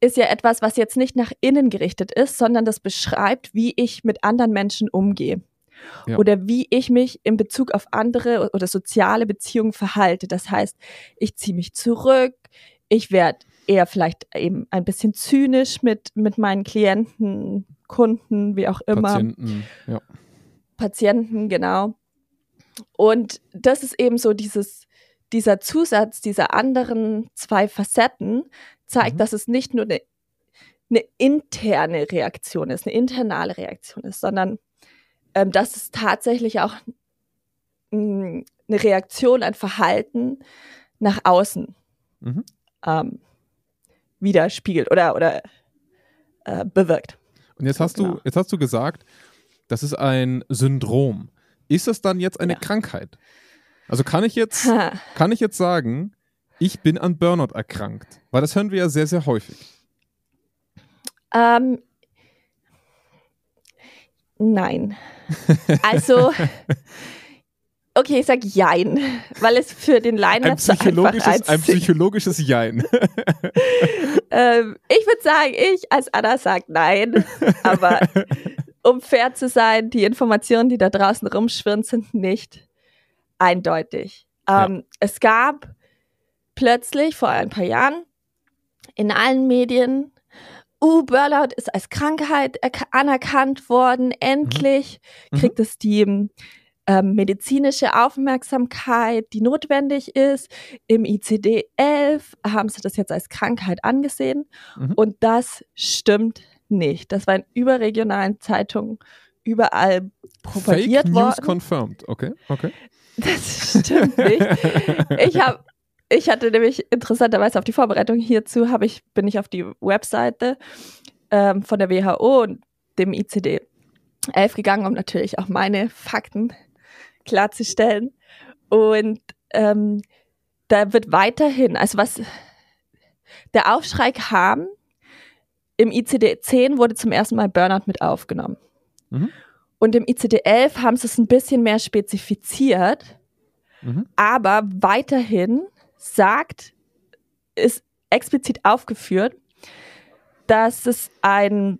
ist ja etwas, was jetzt nicht nach innen gerichtet ist, sondern das beschreibt, wie ich mit anderen Menschen umgehe. Ja. Oder wie ich mich in Bezug auf andere oder soziale Beziehungen verhalte. Das heißt, ich ziehe mich zurück, ich werde eher vielleicht eben ein bisschen zynisch mit, mit meinen Klienten, Kunden, wie auch immer. Patienten, ja. Patienten, genau. Und das ist eben so dieses, dieser Zusatz dieser anderen zwei Facetten zeigt, mhm. dass es nicht nur eine, eine, interne Reaktion ist, eine internale Reaktion ist, sondern ähm, dass es tatsächlich auch mh, eine Reaktion, ein Verhalten nach außen mhm. ähm, widerspiegelt oder, oder äh, bewirkt. Und jetzt hast genau. du, jetzt hast du gesagt, das ist ein Syndrom. Ist das dann jetzt eine ja. Krankheit? Also kann ich jetzt, *laughs* kann ich jetzt sagen, ich bin an Burnout erkrankt? Weil das hören wir ja sehr, sehr häufig. Ähm, nein. *laughs* Also, okay, ich sag Jein, weil es für den Laien ein psychologisches, ein psychologisches Jein. *laughs* ähm, ich würde sagen, ich als Anna sagt Nein, aber um fair zu sein, die Informationen, die da draußen rumschwirren, sind nicht eindeutig. Ähm, ja. Es gab plötzlich vor ein paar Jahren in allen Medien, uh, Burnout ist als Krankheit anerkannt worden, endlich mhm. kriegt es die ähm, medizinische Aufmerksamkeit, die notwendig ist. Im ICD-11 haben sie das jetzt als Krankheit angesehen Mhm. und das stimmt nicht. Das war in überregionalen Zeitungen überall propagiert Fake News worden. confirmed. Okay, okay. Das stimmt nicht. Ich habe ich hatte nämlich interessanterweise auf die Vorbereitung hierzu habe ich bin ich auf die Webseite ähm, von der WHO und dem ICD 11 gegangen, um natürlich auch meine Fakten klarzustellen. Und ähm, da wird weiterhin, also was der Aufschrei kam, im ICD 10 wurde zum ersten Mal Burnout mit aufgenommen. Mhm. Und im ICD 11 haben sie es ein bisschen mehr spezifiziert, Mhm. aber weiterhin sagt, ist explizit aufgeführt, dass es ein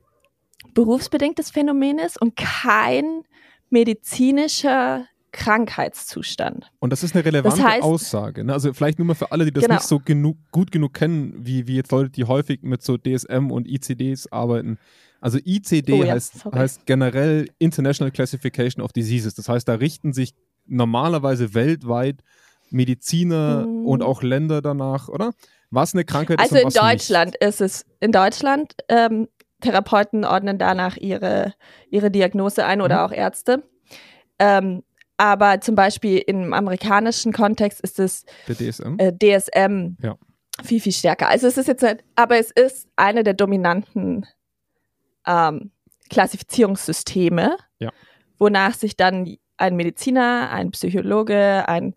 berufsbedingtes Phänomen ist und kein medizinischer Krankheitszustand. Und das ist eine relevante Das heißt- Aussage. Ne? Also vielleicht nur mal für alle, die das Genau. nicht so genug, gut genug kennen, wie, wie jetzt Leute, die häufig mit so DSM und ICDs arbeiten. Also ICD Oh ja, heißt, heißt generell International Classification of Diseases. Das heißt, da richten sich normalerweise weltweit Mediziner Mhm. und auch Länder danach, oder? Was eine Krankheit Also ist in und was Deutschland ist es, in Deutschland, ähm, Therapeuten ordnen danach ihre, ihre Diagnose ein oder Mhm. auch Ärzte. Ähm, aber zum Beispiel im amerikanischen Kontext ist es nicht. Der DSM? äh, DSM Ja. viel, viel stärker. Also es ist jetzt, halt- aber es ist eine der dominanten ähm, Klassifizierungssysteme, Ja. wonach sich dann ein Mediziner, ein Psychologe, ein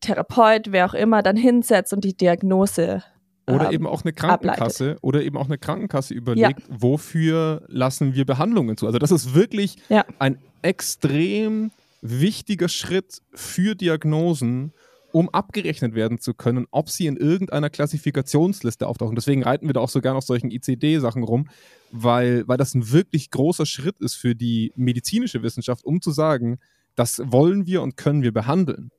Therapeut, wer auch immer, dann hinsetzt und die Diagnose Oder ähm, eben auch eine Krankenkasse oder eben auch eine Krankenkasse überlegt, wofür lassen wir Behandlungen zu. Also das ist wirklich Ja. ein extrem wichtiger Schritt für Diagnosen, um abgerechnet werden zu können, ob sie in irgendeiner Klassifikationsliste auftauchen. Deswegen reiten wir da auch so gerne auf solchen ICD-Sachen rum, weil, weil das ein wirklich großer Schritt ist für die medizinische Wissenschaft, um zu sagen, das wollen wir und können wir behandeln.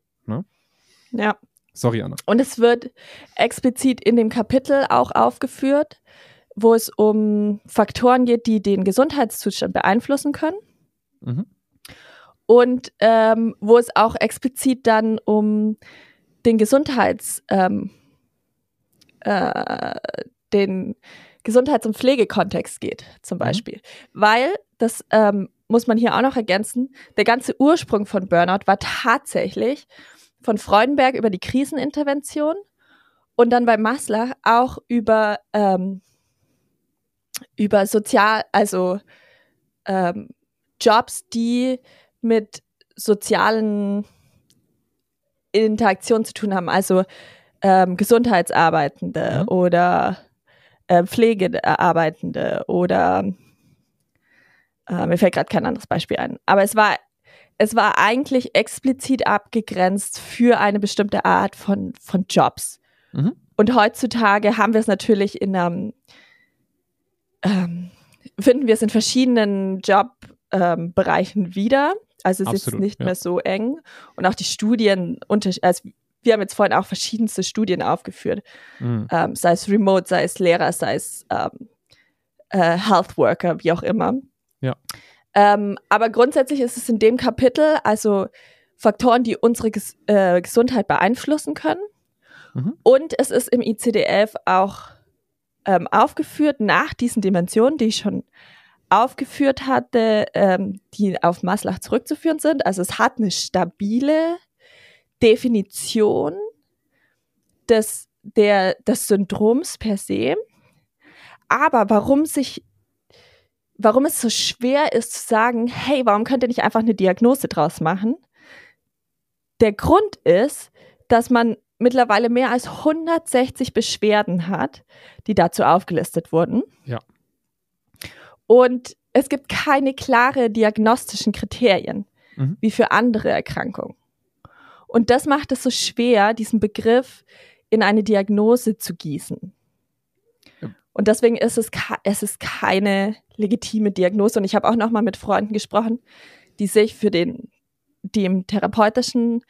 Ja. Sorry, Anna. Und es wird explizit in dem Kapitel auch aufgeführt, wo es um Faktoren geht, die den Gesundheitszustand beeinflussen können. Mhm. Und ähm, wo es auch explizit dann um den Gesundheits, ähm, äh, den Gesundheits- und Pflegekontext geht, zum Mhm. Beispiel. Weil, das ähm, muss man hier auch noch ergänzen, der ganze Ursprung von Burnout war tatsächlich von Freudenberg über die Krisenintervention und dann bei Maslach auch über, ähm, über sozial, also ähm, Jobs, die mit sozialen Interaktionen zu tun haben, also ähm, Gesundheitsarbeitende Mhm. oder äh, Pflegearbeitende oder äh, mir fällt gerade kein anderes Beispiel ein. Aber es war es war eigentlich explizit abgegrenzt für eine bestimmte Art von, von Jobs. Mhm. Und heutzutage haben wir es natürlich in einem, ähm, finden wir es in verschiedenen Jobbereichen ähm, wieder. Also es ist Absolut, jetzt nicht ja. mehr so eng. Und auch die Studien, also wir haben jetzt vorhin auch verschiedenste Studien aufgeführt, Mhm. ähm, sei es Remote, sei es Lehrer, sei es ähm, äh, Health Worker, wie auch immer. Ja. Ähm, aber grundsätzlich ist es in dem Kapitel, also Faktoren, die unsere Ges äh, Gesundheit beeinflussen können. Mhm. Und es ist im ICD-11 auch ähm, aufgeführt nach diesen Dimensionen, die ich schon aufgeführt hatte, ähm, die auf Maslach zurückzuführen sind. Also es hat eine stabile Definition des, der, des Syndroms per se. Aber warum sich, warum es so schwer ist zu sagen, hey, warum könnt ihr nicht einfach eine Diagnose draus machen? Der Grund ist, dass man mittlerweile mehr als 160 Beschwerden hat, die dazu aufgelistet wurden. Ja. Und es gibt keine klare diagnostischen Kriterien, Mhm. wie für andere Erkrankungen. Und das macht es so schwer, diesen Begriff in eine Diagnose zu gießen. Ja. Und deswegen ist es, es ist keine legitime Diagnose. Und ich habe auch noch mal mit Freunden gesprochen, die sich für den, die im therapeutischen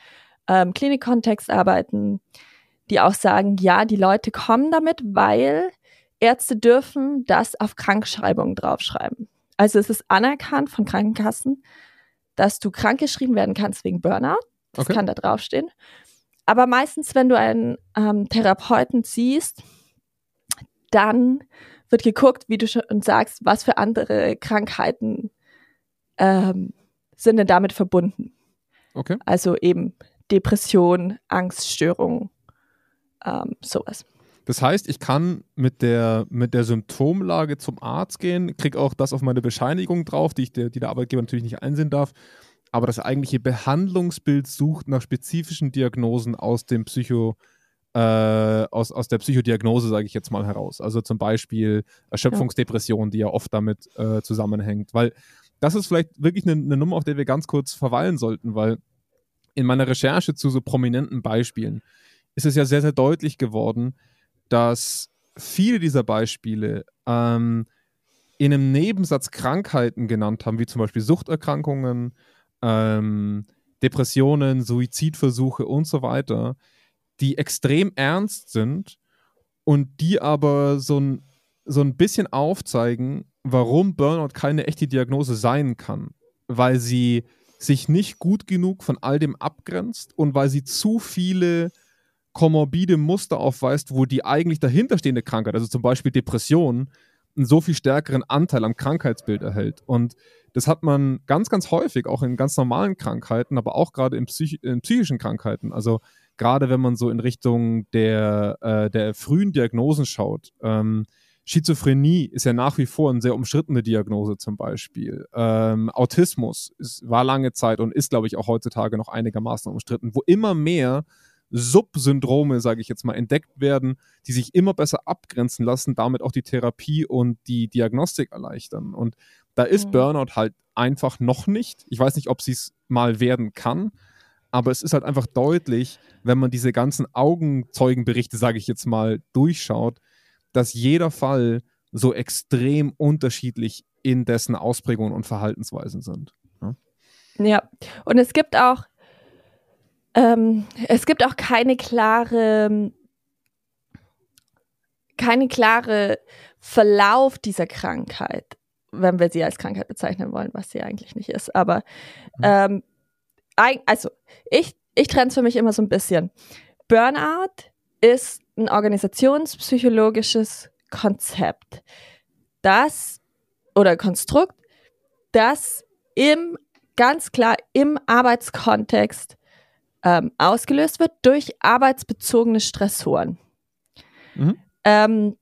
ähm, Klinikkontext arbeiten, die auch sagen, ja, die Leute kommen damit, weil Ärzte dürfen das auf Krankschreibungen draufschreiben. Also es ist anerkannt von Krankenkassen, dass du krankgeschrieben werden kannst wegen Burnout. Das okay. kann da draufstehen. Aber meistens, wenn du einen ähm, Therapeuten siehst, dann wird geguckt, wie du schon sagst, was für andere Krankheiten ähm, sind denn damit verbunden. Okay. Also eben Depression, Angststörungen, ähm, sowas. Das heißt, ich kann mit der, mit der Symptomlage zum Arzt gehen, kriege auch das auf meine Bescheinigung drauf, die, ich der, die der Arbeitgeber natürlich nicht einsehen darf. Aber das eigentliche Behandlungsbild sucht nach spezifischen Diagnosen aus dem Psycho, äh, aus, aus der Psychodiagnose, sage ich jetzt mal heraus. Also zum Beispiel Erschöpfungsdepression, die ja oft damit äh, zusammenhängt. Weil das ist vielleicht wirklich eine, eine Nummer, auf der wir ganz kurz verweilen sollten, weil in meiner Recherche zu so prominenten Beispielen ist es ja sehr, sehr deutlich geworden, dass viele dieser Beispiele ähm, in einem Nebensatz Krankheiten genannt haben, wie zum Beispiel Suchterkrankungen, ähm, Depressionen, Suizidversuche und so weiter, die extrem ernst sind und die aber so ein, so ein bisschen aufzeigen, warum Burnout keine echte Diagnose sein kann, weil sie sich nicht gut genug von all dem abgrenzt und weil sie zu viele komorbide Muster aufweist, wo die eigentlich dahinterstehende Krankheit, also zum Beispiel Depression, einen so viel stärkeren Anteil am Krankheitsbild erhält. Und das hat man ganz, ganz häufig, auch in ganz normalen Krankheiten, aber auch gerade in, Psych in psychischen Krankheiten. Also gerade wenn man so in Richtung der, äh, der frühen Diagnosen schaut. Ähm, Schizophrenie ist ja nach wie vor eine sehr umstrittene Diagnose zum Beispiel. Ähm, Autismus ist, war lange Zeit und ist, glaube ich, auch heutzutage noch einigermaßen umstritten, wo immer mehr Subsyndrome, sage ich jetzt mal, entdeckt werden, die sich immer besser abgrenzen lassen, damit auch die Therapie und die Diagnostik erleichtern. Und da ist mhm. Burnout halt einfach noch nicht. Ich weiß nicht, ob sie es mal werden kann, aber es ist halt einfach deutlich, wenn man diese ganzen Augenzeugenberichte, sage ich jetzt mal, durchschaut, dass jeder Fall so extrem unterschiedlich in dessen Ausprägungen und Verhaltensweisen sind. Ja, ja. und es gibt auch ähm, es gibt auch keine klare keine klare Verlauf dieser Krankheit, wenn wir sie als Krankheit bezeichnen wollen, was sie eigentlich nicht ist. Aber mhm. ähm, also ich, ich trenne es für mich immer so ein bisschen. Burnout ist ein organisationspsychologisches Konzept, das oder Konstrukt, das im ganz klar im Arbeitskontext ähm, ausgelöst wird durch arbeitsbezogene Stressoren. Mhm. Ähm,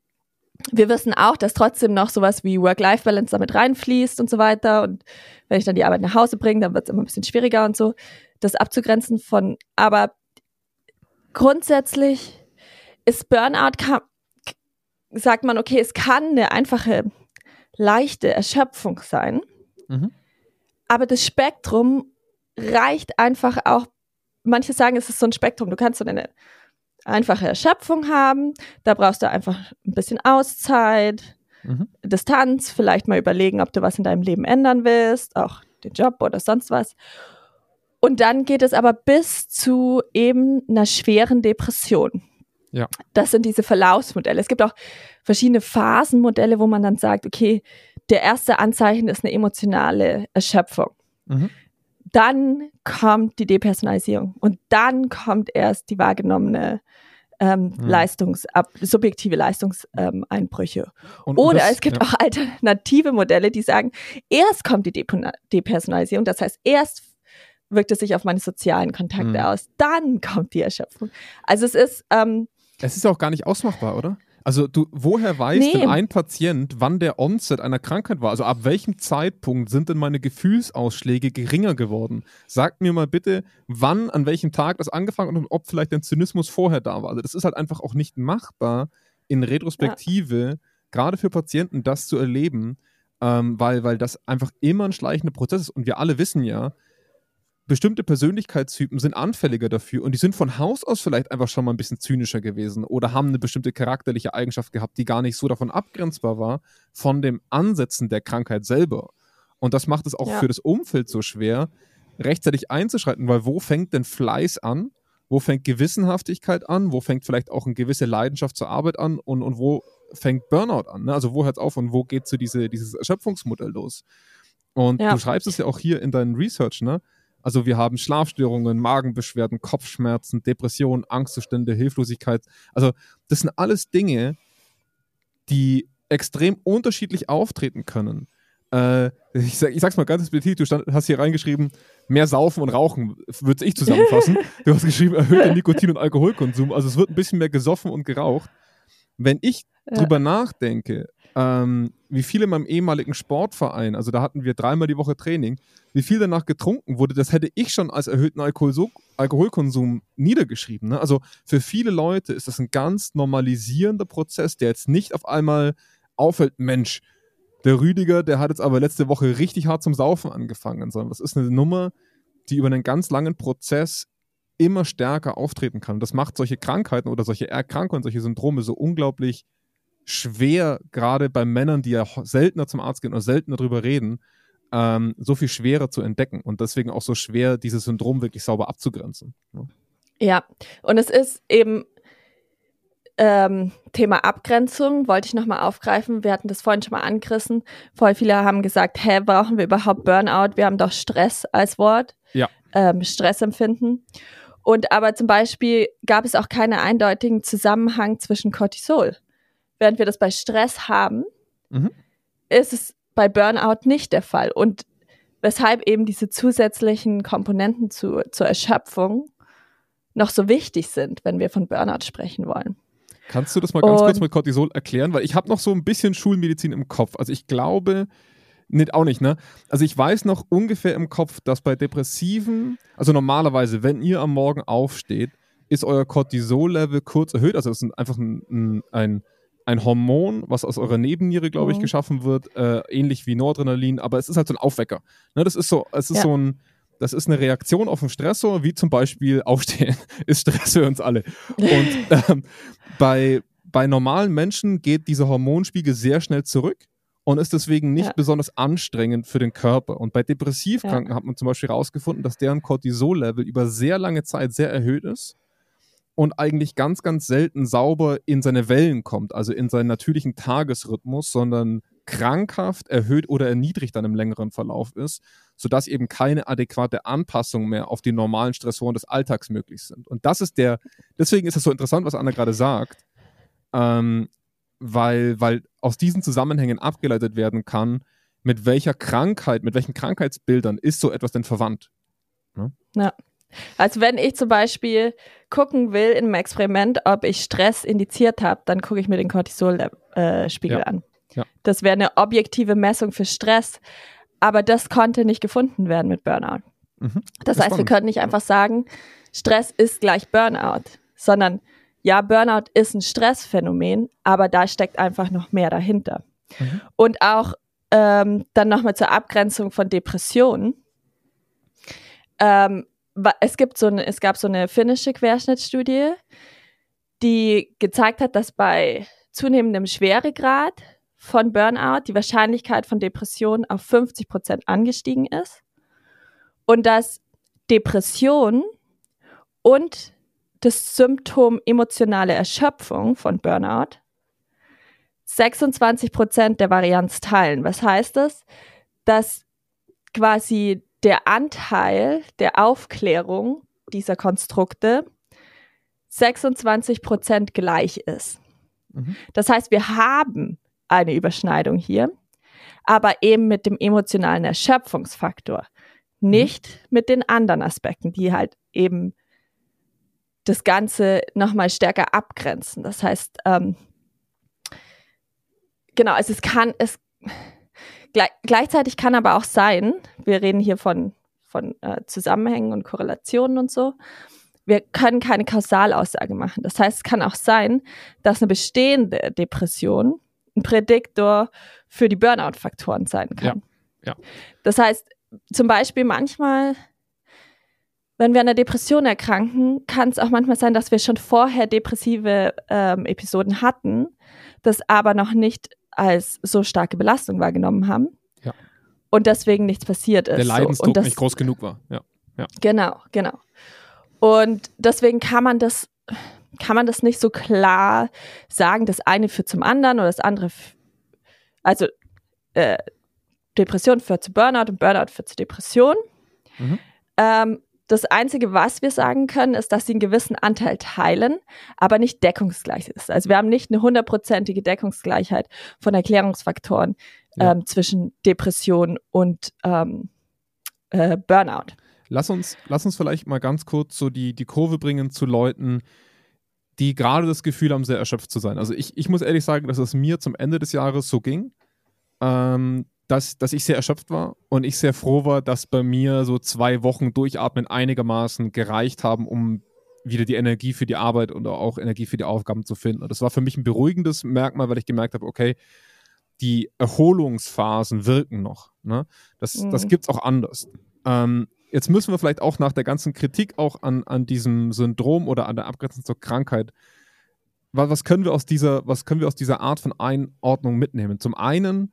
wir wissen auch, dass trotzdem noch sowas wie Work-Life-Balance damit reinfließt und so weiter. Und wenn ich dann die Arbeit nach Hause bringe, dann wird es immer ein bisschen schwieriger und so, das abzugrenzen von. Aber grundsätzlich ist Burnout, kann, sagt man, okay, es kann eine einfache, leichte Erschöpfung sein. Mhm. Aber das Spektrum reicht einfach auch manche sagen, es ist so ein Spektrum. Du kannst so eine einfache Erschöpfung haben, da brauchst du einfach ein bisschen Auszeit, mhm. Distanz, vielleicht mal überlegen, ob du was in deinem Leben ändern willst, auch den Job oder sonst was. Und dann geht es aber bis zu eben einer schweren Depression. Ja. Das sind diese Verlaufsmodelle. Es gibt auch verschiedene Phasenmodelle, wo man dann sagt, okay, der erste Anzeichen ist eine emotionale Erschöpfung. Mhm dann kommt die Depersonalisierung und dann kommt erst die wahrgenommene ähm, hm. Leistungs subjektive Leistungseinbrüche. Ähm, Oder das, es gibt ja. auch alternative Modelle, die sagen, erst kommt die De Depersonalisierung, das heißt, erst wirkt es sich auf meine sozialen Kontakte hm. aus, dann kommt die Erschöpfung. Also es ist ähm, es ist auch gar nicht ausmachbar, oder? Also du, woher weiß nee. denn ein Patient, wann der Onset einer Krankheit war? Also ab welchem Zeitpunkt sind denn meine Gefühlsausschläge geringer geworden? Sagt mir mal bitte, wann, an welchem Tag das angefangen hat und ob vielleicht der Zynismus vorher da war. Also das ist halt einfach auch nicht machbar in Retrospektive, ja. gerade für Patienten das zu erleben, ähm, weil, weil das einfach immer ein schleichender Prozess ist. Und wir alle wissen ja, bestimmte Persönlichkeitstypen sind anfälliger dafür und die sind von Haus aus vielleicht einfach schon mal ein bisschen zynischer gewesen oder haben eine bestimmte charakterliche Eigenschaft gehabt, die gar nicht so davon abgrenzbar war von dem Ansetzen der Krankheit selber. Und das macht es auch ja. für das Umfeld so schwer, rechtzeitig einzuschreiten, weil wo fängt denn Fleiß an? Wo fängt Gewissenhaftigkeit an? Wo fängt vielleicht auch eine gewisse Leidenschaft zur Arbeit an? Und, und wo fängt Burnout an? Ne? Also wo hört es auf und wo geht so diese, dieses Erschöpfungsmodell los? Und ja. du schreibst es ja auch hier in deinen Research, ne? Also wir haben Schlafstörungen, Magenbeschwerden, Kopfschmerzen, Depressionen, Angstzustände, Hilflosigkeit. Also das sind alles Dinge, die extrem unterschiedlich auftreten können. Äh, ich, sag, ich, sag's mal ganz explizit, du stand, hast hier reingeschrieben, mehr Saufen und Rauchen, würde ich zusammenfassen. *laughs* du hast geschrieben, erhöhter Nikotin- und Alkoholkonsum. Also es wird ein bisschen mehr gesoffen und geraucht. Wenn ich ja. drüber nachdenke, ähm, wie viel in meinem ehemaligen Sportverein, also da hatten wir dreimal die Woche Training, wie viel danach getrunken wurde, das hätte ich schon als erhöhten Alkohol Alkoholkonsum niedergeschrieben. Ne? Also für viele Leute ist das ein ganz normalisierender Prozess, der jetzt nicht auf einmal auffällt, Mensch, der Rüdiger, der hat jetzt aber letzte Woche richtig hart zum Saufen angefangen, sondern das ist eine Nummer, die über einen ganz langen Prozess immer stärker auftreten kann. Das macht solche Krankheiten oder solche Erkrankungen, solche Syndrome so unglaublich schwer, gerade bei Männern, die ja seltener zum Arzt gehen oder seltener darüber reden, ähm, so viel schwerer zu entdecken und deswegen auch so schwer, dieses Syndrom wirklich sauber abzugrenzen. Ja, ne? ja. und es ist eben ähm, Thema Abgrenzung, wollte ich nochmal aufgreifen. Wir hatten das vorhin schon mal angerissen. Voll viele haben gesagt, hä, brauchen wir überhaupt Burnout? Wir haben doch Stress als Wort. Ja. Ähm, Stressempfinden. Und aber zum Beispiel gab es auch keinen eindeutigen Zusammenhang zwischen Cortisol während wir das bei Stress haben, mhm. ist es bei Burnout nicht der Fall. Und weshalb eben diese zusätzlichen Komponenten zu, zur Erschöpfung noch so wichtig sind, wenn wir von Burnout sprechen wollen. Kannst du das mal ganz Und, kurz mit Cortisol erklären? Weil ich habe noch so ein bisschen Schulmedizin im Kopf. Also ich glaube, nicht, auch nicht, ne? Also ich weiß noch ungefähr im Kopf, dass bei Depressiven, also normalerweise, wenn ihr am Morgen aufsteht, ist euer Cortisol-Level kurz erhöht. Also es ist einfach ein, ein, ein ein Hormon, was aus eurer Nebenniere, glaube ich, mhm. geschaffen wird, äh, ähnlich wie Noradrenalin, aber es ist halt so ein Aufwecker. Ne, das ist so, es ist ja. so ein, das ist eine Reaktion auf einen Stressor, wie zum Beispiel *laughs* Aufstehen ist Stress für uns alle. Und *laughs* ähm, bei, bei normalen Menschen geht dieser Hormonspiegel sehr schnell zurück und ist deswegen nicht ja. besonders anstrengend für den Körper. Und bei Depressivkranken ja. hat man zum Beispiel herausgefunden, dass deren Cortisol-Level über sehr lange Zeit sehr erhöht ist und eigentlich ganz, ganz selten sauber in seine Wellen kommt, also in seinen natürlichen Tagesrhythmus, sondern krankhaft erhöht oder erniedrigt dann im längeren Verlauf ist, sodass eben keine adäquate Anpassung mehr auf die normalen Stressoren des Alltags möglich sind. Und das ist der, deswegen ist es so interessant, was Anna gerade sagt, ähm, weil, weil aus diesen Zusammenhängen abgeleitet werden kann, mit welcher Krankheit, mit welchen Krankheitsbildern ist so etwas denn verwandt. Ne? Ja. Also wenn ich zum Beispiel gucken will in einem Experiment, ob ich Stress indiziert habe, dann gucke ich mir den Cortisolspiegel äh, ja. an. Ja. Das wäre eine objektive Messung für Stress, aber das konnte nicht gefunden werden mit Burnout. Mhm. Das, das heißt, wir können nicht einfach sagen, Stress ist gleich Burnout, sondern ja, Burnout ist ein Stressphänomen, aber da steckt einfach noch mehr dahinter. Mhm. Und auch ähm, dann nochmal zur Abgrenzung von Depressionen. Ähm, es gibt so eine, es gab so eine finnische Querschnittstudie, die gezeigt hat, dass bei zunehmendem Schweregrad von Burnout die Wahrscheinlichkeit von Depression auf 50 Prozent angestiegen ist und dass Depression und das Symptom emotionale Erschöpfung von Burnout 26 Prozent der Varianz teilen. Was heißt das? Dass quasi der Anteil der Aufklärung dieser Konstrukte 26 Prozent gleich ist. Mhm. Das heißt, wir haben eine Überschneidung hier, aber eben mit dem emotionalen Erschöpfungsfaktor, nicht mhm. mit den anderen Aspekten, die halt eben das Ganze nochmal stärker abgrenzen. Das heißt, ähm, genau, also es kann, es, Gle gleichzeitig kann aber auch sein, wir reden hier von, von äh, Zusammenhängen und Korrelationen und so, wir können keine Kausalaussage machen. Das heißt, es kann auch sein, dass eine bestehende Depression ein Prädiktor für die Burnout-Faktoren sein kann. Ja, ja. Das heißt, zum Beispiel manchmal, wenn wir an einer Depression erkranken, kann es auch manchmal sein, dass wir schon vorher depressive ähm, Episoden hatten, das aber noch nicht als so starke Belastung wahrgenommen haben. Ja. Und deswegen nichts passiert ist. Der Leidensdruck so. das, nicht groß genug war. Ja. ja. Genau, genau. Und deswegen kann man das, kann man das nicht so klar sagen, das eine führt zum anderen oder das andere, also äh, Depression führt zu Burnout und Burnout führt zu Depression. Mhm. Ähm, das Einzige, was wir sagen können, ist, dass sie einen gewissen Anteil teilen, aber nicht deckungsgleich ist. Also wir haben nicht eine hundertprozentige Deckungsgleichheit von Erklärungsfaktoren Ja. ähm, zwischen Depression und ähm, äh, Burnout. Lass uns, lass uns vielleicht mal ganz kurz so die, die Kurve bringen zu Leuten, die gerade das Gefühl haben, sehr erschöpft zu sein. Also ich, ich muss ehrlich sagen, dass es mir zum Ende des Jahres so ging, ähm, dass, dass ich sehr erschöpft war und ich sehr froh war, dass bei mir so zwei Wochen Durchatmen einigermaßen gereicht haben, um wieder die Energie für die Arbeit und auch Energie für die Aufgaben zu finden. Und das war für mich ein beruhigendes Merkmal, weil ich gemerkt habe, okay, die Erholungsphasen wirken noch. Ne? Das, Mhm. das gibt es auch anders. Ähm, jetzt müssen wir vielleicht auch nach der ganzen Kritik auch an, an diesem Syndrom oder an der Abgrenzung zur Krankheit, was, was, können wir aus dieser, was können wir aus dieser Art von Einordnung mitnehmen? Zum einen,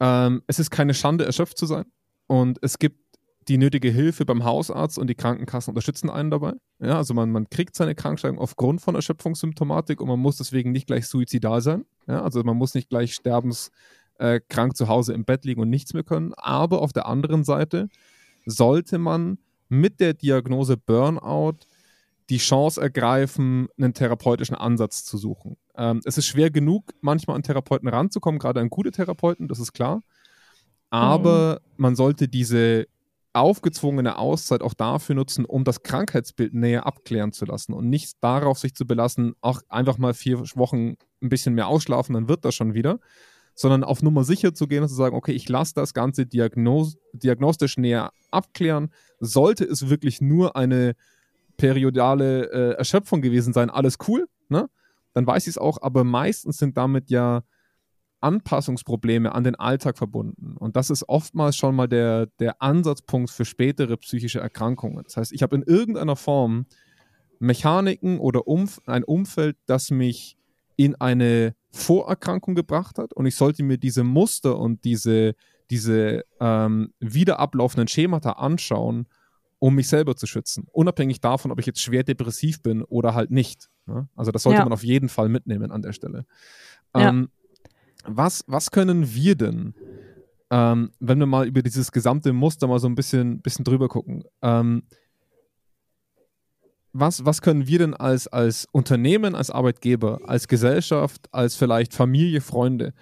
ähm, es ist keine Schande, erschöpft zu sein und es gibt die nötige Hilfe beim Hausarzt und die Krankenkassen unterstützen einen dabei. Ja, also man, man kriegt seine Krankschreibung aufgrund von Erschöpfungssymptomatik und man muss deswegen nicht gleich suizidal sein. Ja, also man muss nicht gleich sterbenskrank äh, zu Hause im Bett liegen und nichts mehr können. Aber auf der anderen Seite sollte man mit der Diagnose Burnout die Chance ergreifen, einen therapeutischen Ansatz zu suchen. Ähm, es ist schwer genug, manchmal an Therapeuten ranzukommen, gerade an gute Therapeuten, das ist klar. Aber man sollte diese aufgezwungene Auszeit auch dafür nutzen, um das Krankheitsbild näher abklären zu lassen und nicht darauf sich zu belassen, auch einfach mal vier Wochen ein bisschen mehr ausschlafen, dann wird das schon wieder, sondern auf Nummer sicher zu gehen und zu sagen, okay, ich lasse das Ganze diagnos diagnostisch näher abklären. Sollte es wirklich nur eine periodale äh, Erschöpfung gewesen sein, alles cool, ne? Dann weiß ich es auch, aber meistens sind damit ja Anpassungsprobleme an den Alltag verbunden. Und das ist oftmals schon mal der, der Ansatzpunkt für spätere psychische Erkrankungen. Das heißt, ich habe in irgendeiner Form Mechaniken oder Umf ein Umfeld, das mich in eine Vorerkrankung gebracht hat und ich sollte mir diese Muster und diese, diese ähm, wieder ablaufenden Schemata anschauen, um mich selber zu schützen. Unabhängig davon, ob ich jetzt schwer depressiv bin oder halt nicht. Ne? Also das sollte Ja. man auf jeden Fall mitnehmen an der Stelle. Ja. Ähm, was, was können wir denn, ähm, wenn wir mal über dieses gesamte Muster mal so ein bisschen, bisschen drüber gucken, ähm, was, was können wir denn als, als Unternehmen, als Arbeitgeber, als Gesellschaft, als vielleicht Familie, Freunde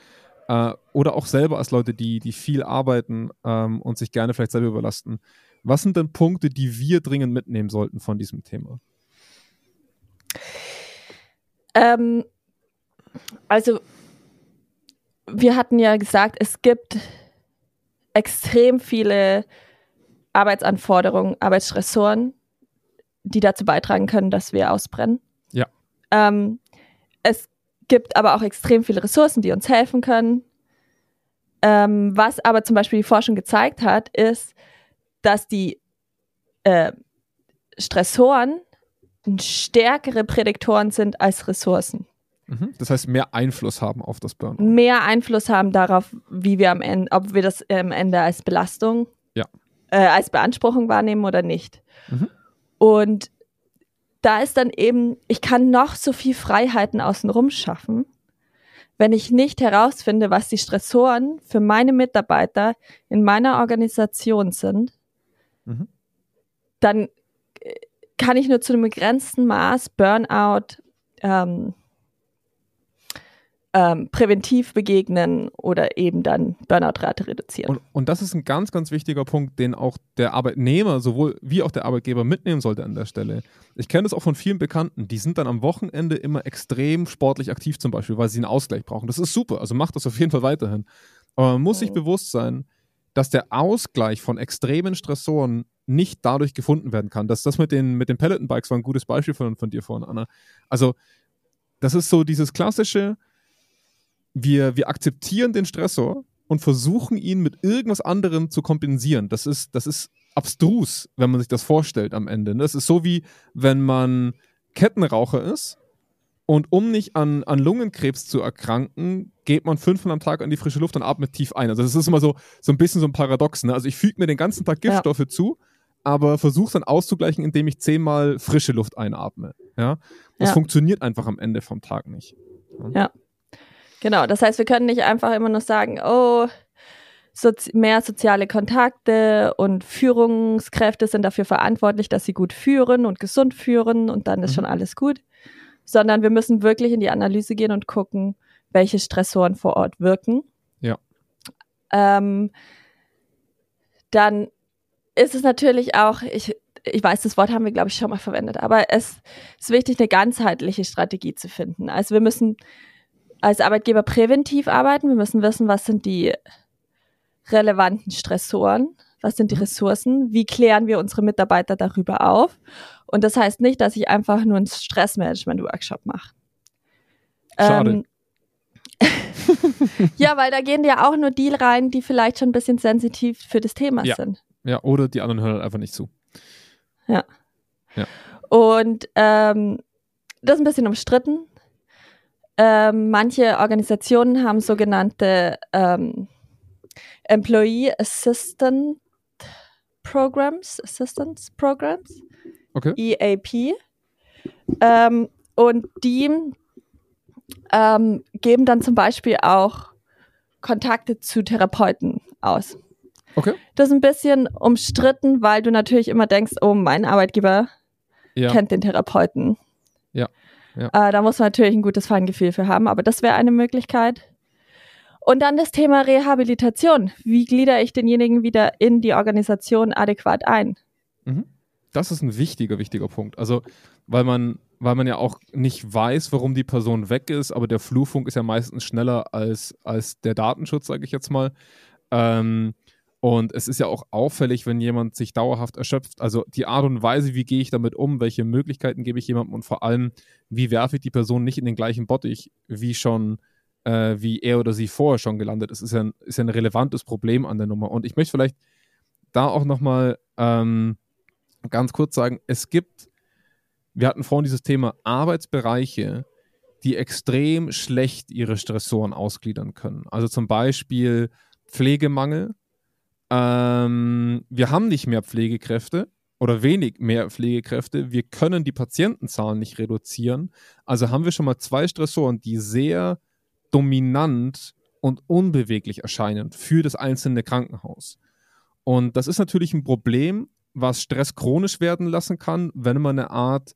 äh, oder auch selber als Leute, die, die viel arbeiten ähm, und sich gerne vielleicht selber überlasten, was sind denn Punkte, die wir dringend mitnehmen sollten von diesem Thema? Ähm, also, wir hatten ja gesagt, es gibt extrem viele Arbeitsanforderungen, Arbeitsstressoren, die dazu beitragen können, dass wir ausbrennen. Ja. Ähm, es gibt aber auch extrem viele Ressourcen, die uns helfen können. Ähm, was aber zum Beispiel die Forschung gezeigt hat, ist, dass die äh, Stressoren stärkere Prädiktoren sind als Ressourcen. Mhm. Das heißt, mehr Einfluss haben auf das Burnout. Mehr Einfluss haben darauf, wie wir am Ende, ob wir das am Ende als Belastung, Ja. äh, als Beanspruchung wahrnehmen oder nicht. Mhm. Und da ist dann eben, ich kann noch so viel Freiheiten außenrum schaffen, wenn ich nicht herausfinde, was die Stressoren für meine Mitarbeiter in meiner Organisation sind, Mhm. dann äh, kann ich nur zu einem begrenzten Maß Burnout ähm, ähm, präventiv begegnen oder eben dann Burnout-Rate reduzieren. Und, und das ist ein ganz, ganz wichtiger Punkt, den auch der Arbeitnehmer sowohl wie auch der Arbeitgeber mitnehmen sollte an der Stelle. Ich kenne das auch von vielen Bekannten, die sind dann am Wochenende immer extrem sportlich aktiv zum Beispiel, weil sie einen Ausgleich brauchen. Das ist super, also macht das auf jeden Fall weiterhin. Aber man muss sich Mhm. bewusst sein, dass der Ausgleich von extremen Stressoren nicht dadurch gefunden werden kann. Das, das mit den, mit den Peloton-Bikes war ein gutes Beispiel von, von dir vorhin, Anna. Also, das ist so dieses klassische, wir, wir akzeptieren den Stressor und versuchen ihn mit irgendwas anderem zu kompensieren. Das ist, das ist abstrus, wenn man sich das vorstellt am Ende. ne? Das ist so wie, wenn man Kettenraucher ist und um nicht an, an Lungenkrebs zu erkranken, geht man fünfmal am Tag an die frische Luft und atmet tief ein. Also das ist immer so, so ein bisschen so ein Paradox. Ne? Also ich füge mir den ganzen Tag Ja. Giftstoffe zu, aber versuche es dann auszugleichen, indem ich zehnmal frische Luft einatme. Ja? Das Ja. funktioniert einfach am Ende vom Tag nicht. Genau, das heißt, wir können nicht einfach immer nur sagen, oh, Sozi mehr soziale Kontakte und Führungskräfte sind dafür verantwortlich, dass sie gut führen und gesund führen und dann ist mhm. schon alles gut. Sondern wir müssen wirklich in die Analyse gehen und gucken, welche Stressoren vor Ort wirken. Ja. Ähm, dann ist es natürlich auch, ich, ich weiß, das Wort haben wir, glaube ich, schon mal verwendet, aber es ist wichtig, eine ganzheitliche Strategie zu finden. Also wir müssen als Arbeitgeber präventiv arbeiten. Wir müssen wissen, was sind die relevanten Stressoren, was sind die mhm. Ressourcen, wie klären wir unsere Mitarbeiter darüber auf. Und das heißt nicht, dass ich einfach nur einen Stressmanagement-Workshop mache. Schade. Ähm, *laughs* ja, weil da gehen ja auch nur die rein, die vielleicht schon ein bisschen sensitiv für das Thema ja. sind. Ja, oder die anderen hören halt einfach nicht zu. Ja. ja. Und ähm, das ist ein bisschen umstritten. Ähm, manche Organisationen haben sogenannte ähm, Employee Assistant Programs, Assistance Programs, okay. EAP. Ähm, und die ähm, geben dann zum Beispiel auch Kontakte zu Therapeuten aus. Okay. Das ist ein bisschen umstritten, weil du natürlich immer denkst, oh, mein Arbeitgeber ja. kennt den Therapeuten. Ja. ja. Äh, da muss man natürlich ein gutes Feingefühl für haben, aber das wäre eine Möglichkeit. Und dann das Thema Rehabilitation. Wie gliedere ich denjenigen wieder in die Organisation adäquat ein? Mhm. Das ist ein wichtiger, wichtiger Punkt. Also, weil man, weil man ja auch nicht weiß, warum die Person weg ist, aber der Flurfunk ist ja meistens schneller als, als der Datenschutz, sage ich jetzt mal. Ähm, und es ist ja auch auffällig, wenn jemand sich dauerhaft erschöpft. Also die Art und Weise, wie gehe ich damit um, welche Möglichkeiten gebe ich jemandem und vor allem, wie werfe ich die Person nicht in den gleichen Bottich, wie schon, äh, wie er oder sie vorher schon gelandet ist, ist ja, ein, ist ja ein relevantes Problem an der Nummer. Und ich möchte vielleicht da auch nochmal ähm, ganz kurz sagen, es gibt, wir hatten vorhin dieses Thema Arbeitsbereiche, die extrem schlecht ihre Stressoren ausgliedern können. Also zum Beispiel Pflegemangel, ähm, wir haben nicht mehr Pflegekräfte oder wenig mehr Pflegekräfte. Wir können die Patientenzahlen nicht reduzieren. Also haben wir schon mal zwei Stressoren, die sehr dominant und unbeweglich erscheinen für das einzelne Krankenhaus. Und das ist natürlich ein Problem, was Stress chronisch werden lassen kann, wenn man eine Art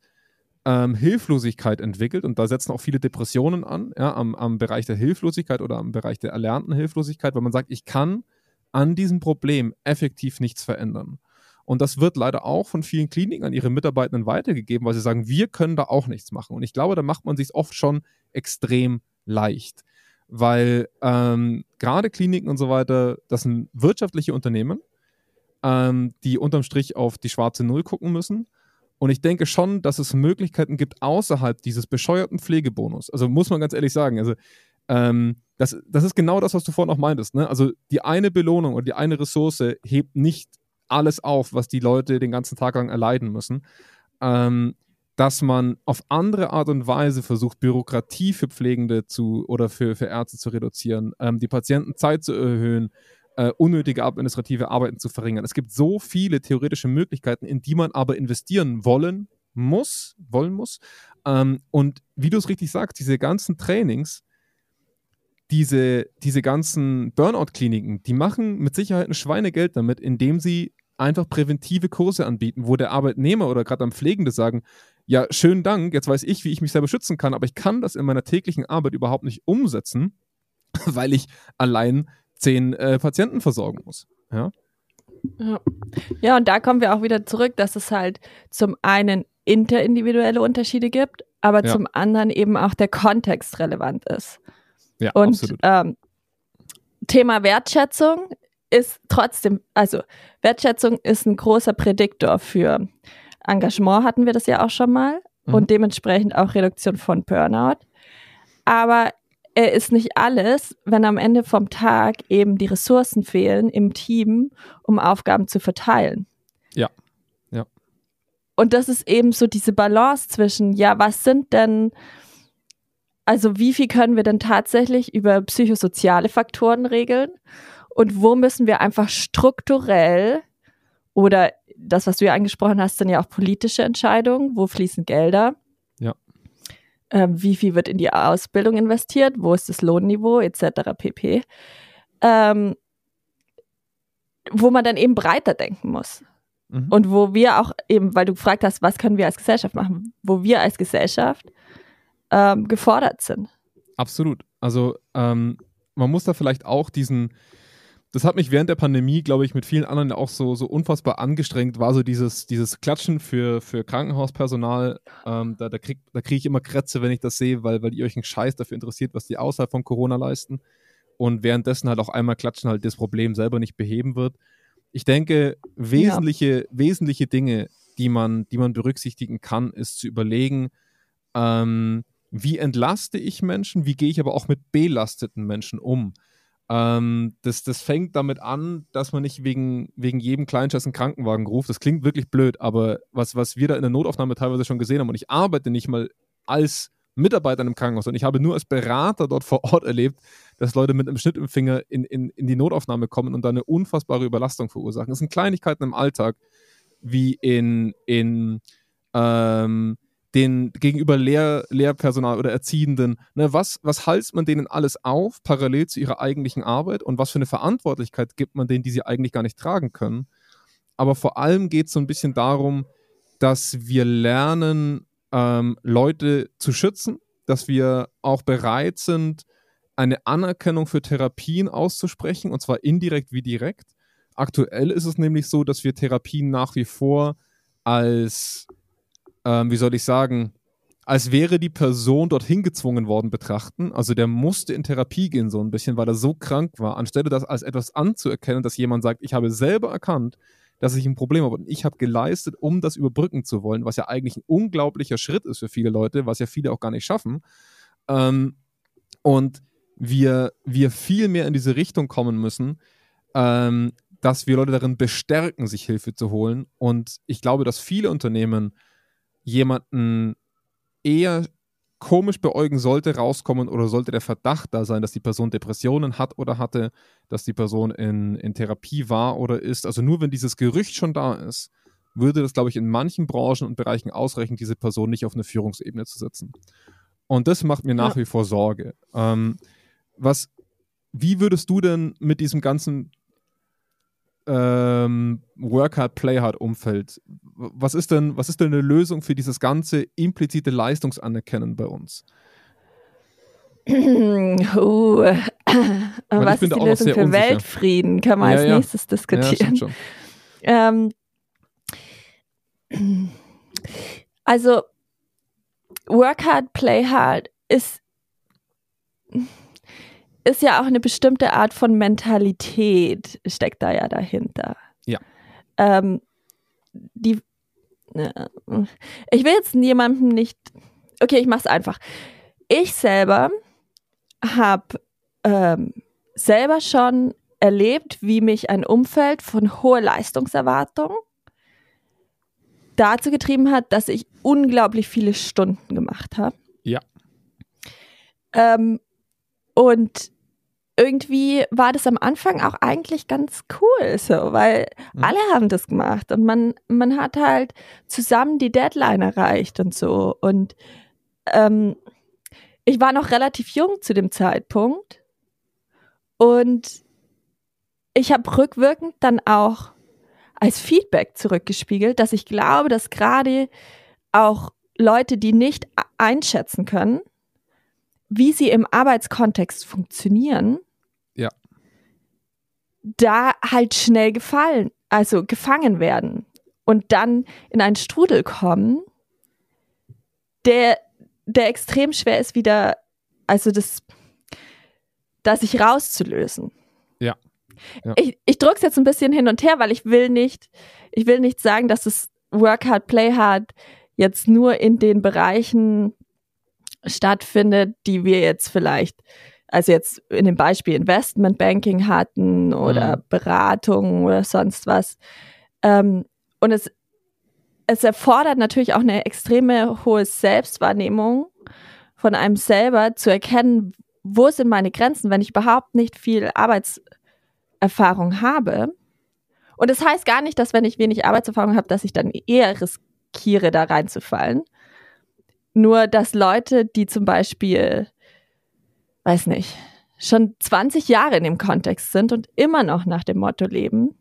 ähm, Hilflosigkeit entwickelt. Und da setzen auch viele Depressionen an, ja, am, am Bereich der Hilflosigkeit oder am Bereich der erlernten Hilflosigkeit, weil man sagt, ich kann an diesem Problem effektiv nichts verändern. Und das wird leider auch von vielen Kliniken an ihre Mitarbeitenden weitergegeben, weil sie sagen, wir können da auch nichts machen. Und ich glaube, da macht man sich oft schon extrem leicht, weil ähm, gerade Kliniken und so weiter, das sind wirtschaftliche Unternehmen, ähm, die unterm Strich auf die schwarze Null gucken müssen. Und ich denke schon, dass es Möglichkeiten gibt außerhalb dieses bescheuerten Pflegebonus. Also muss man ganz ehrlich sagen, also ähm, das, das ist genau das, was du vorhin auch meintest. Ne? Also die eine Belohnung oder die eine Ressource hebt nicht alles auf, was die Leute den ganzen Tag lang erleiden müssen. Ähm, dass man auf andere Art und Weise versucht, Bürokratie für Pflegende zu oder für, für Ärzte zu reduzieren, ähm, die Patientenzeit zu erhöhen, äh, unnötige administrative Arbeiten zu verringern. Es gibt so viele theoretische Möglichkeiten, in die man aber investieren wollen muss, wollen muss. Ähm, und wie du es richtig sagst, diese ganzen Trainings, diese, diese ganzen Burnout-Kliniken, die machen mit Sicherheit ein Schweinegeld damit, indem sie einfach präventive Kurse anbieten, wo der Arbeitnehmer oder gerade am Pflegende sagen, ja, schönen Dank, jetzt weiß ich, wie ich mich selber schützen kann, aber ich kann das in meiner täglichen Arbeit überhaupt nicht umsetzen, *laughs* weil ich allein zehn äh, Patienten versorgen muss. Ja? ja? Ja, und da kommen wir auch wieder zurück, dass es halt zum einen interindividuelle Unterschiede gibt, aber ja. zum anderen eben auch der Kontext relevant ist. Ja, und absolut. Ähm, Thema Wertschätzung ist trotzdem, also Wertschätzung ist ein großer Prädiktor für Engagement, hatten wir das ja auch schon mal, mhm. und dementsprechend auch Reduktion von Burnout. Aber er ist nicht alles, wenn am Ende vom Tag eben die Ressourcen fehlen im Team, um Aufgaben zu verteilen. Ja, ja. Und das ist eben so diese Balance zwischen, ja, was sind denn also wie viel können wir denn tatsächlich über psychosoziale Faktoren regeln und wo müssen wir einfach strukturell oder das, was du ja angesprochen hast, sind ja auch politische Entscheidungen, wo fließen Gelder? Ja. Ähm, wie viel wird in die Ausbildung investiert? Wo ist das Lohnniveau etc. pp. Ähm, wo man dann eben breiter denken muss. Mhm. Und wo wir auch eben, weil du gefragt hast, was können wir als Gesellschaft machen, wo wir als Gesellschaft ähm, gefordert sind. Absolut. Also ähm, man muss da vielleicht auch diesen, das hat mich während der Pandemie, glaube ich, mit vielen anderen auch so, so unfassbar angestrengt, war so dieses, dieses Klatschen für, für Krankenhauspersonal. Ähm, da da kriege da krieg ich immer Krätze, wenn ich das sehe, weil, weil ihr euch einen Scheiß dafür interessiert, was die außerhalb von Corona leisten. Und währenddessen halt auch einmal klatschen halt das Problem selber nicht beheben wird. Ich denke, wesentliche, ja. wesentliche Dinge, die man, die man berücksichtigen kann, ist zu überlegen, ähm, wie entlaste ich Menschen, wie gehe ich aber auch mit belasteten Menschen um. Ähm, das, das fängt damit an, dass man nicht wegen, wegen jedem Kleinscheiß einen Krankenwagen ruft. Das klingt wirklich blöd, aber was, was wir da in der Notaufnahme teilweise schon gesehen haben, und ich arbeite nicht mal als Mitarbeiter in einem Krankenhaus und ich habe nur als Berater dort vor Ort erlebt, dass Leute mit einem Schnitt im Finger in, in, in die Notaufnahme kommen und da eine unfassbare Überlastung verursachen. Das sind Kleinigkeiten im Alltag, wie in, in ähm, den gegenüber Lehr Lehrpersonal oder Erziehenden, ne, was, was halst man denen alles auf, parallel zu ihrer eigentlichen Arbeit und was für eine Verantwortlichkeit gibt man denen, die sie eigentlich gar nicht tragen können. Aber vor allem geht es so ein bisschen darum, dass wir lernen, ähm, Leute zu schützen, dass wir auch bereit sind, eine Anerkennung für Therapien auszusprechen, und zwar indirekt wie direkt. Aktuell ist es nämlich so, dass wir Therapien nach wie vor als ähm, wie soll ich sagen, als wäre die Person dorthin gezwungen worden betrachten. Also der musste in Therapie gehen, so ein bisschen, weil er so krank war. Anstelle das als etwas anzuerkennen, dass jemand sagt, ich habe selber erkannt, dass ich ein Problem habe und ich habe geleistet, um das überbrücken zu wollen, was ja eigentlich ein unglaublicher Schritt ist für viele Leute, was ja viele auch gar nicht schaffen. Ähm, und wir, wir viel mehr in diese Richtung kommen müssen, ähm, dass wir Leute darin bestärken, sich Hilfe zu holen. Und ich glaube, dass viele Unternehmen jemanden eher komisch beäugen sollte rauskommen oder sollte der Verdacht da sein, dass die Person Depressionen hat oder hatte, dass die Person in, in Therapie war oder ist. Also nur wenn dieses Gerücht schon da ist, würde das, glaube ich, in manchen Branchen und Bereichen ausreichen, diese Person nicht auf eine Führungsebene zu setzen. Und das macht mir nach ja. wie vor Sorge. Ähm, was, wie würdest du denn mit diesem ganzen ähm, Work Hard, Play Hard Umfeld. Was ist denn, was ist denn eine Lösung für dieses ganze implizite Leistungsanerkennen bei uns? *clears throat* Uh, was ist die Lösung für unsicher. Weltfrieden? Kann man ja, als ja. nächstes diskutieren. Ja, ähm, also Work Hard, Play Hard ist ist ja auch eine bestimmte Art von Mentalität, steckt da ja dahinter. Ja. Ähm, die, äh, ich will jetzt jemandem nicht, okay, ich mach's einfach. Ich selber habe ähm, selber schon erlebt, wie mich ein Umfeld von hoher Leistungserwartung dazu getrieben hat, dass ich unglaublich viele Stunden gemacht habe. Ja. Ähm, und irgendwie war das am Anfang auch eigentlich ganz cool, so, weil mhm. alle haben das gemacht und man, man hat halt zusammen die Deadline erreicht und so. Und ähm, ich war noch relativ jung zu dem Zeitpunkt und ich habe rückwirkend dann auch als Feedback zurückgespiegelt, dass ich glaube, dass gerade auch Leute, die nicht einschätzen können, wie sie im Arbeitskontext funktionieren, ja. da halt schnell gefallen, also gefangen werden und dann in einen Strudel kommen, der, der extrem schwer ist, wieder, also das, das sich rauszulösen. Ja. ja. Ich, ich drücke es jetzt ein bisschen hin und her, weil ich will nicht, ich will nicht sagen, dass es Work Hard, Play Hard jetzt nur in den Bereichen stattfindet, die wir jetzt vielleicht, also jetzt in dem Beispiel Investmentbanking hatten oder mhm. Beratung oder sonst was. Ähm, und es, es erfordert natürlich auch eine extreme hohe Selbstwahrnehmung von einem selber zu erkennen, wo sind meine Grenzen, wenn ich überhaupt nicht viel Arbeitserfahrung habe. Und das heißt gar nicht, dass wenn ich wenig Arbeitserfahrung habe, dass ich dann eher riskiere, da reinzufallen, nur, dass Leute, die zum Beispiel, weiß nicht, schon 20 Jahre in dem Kontext sind und immer noch nach dem Motto leben,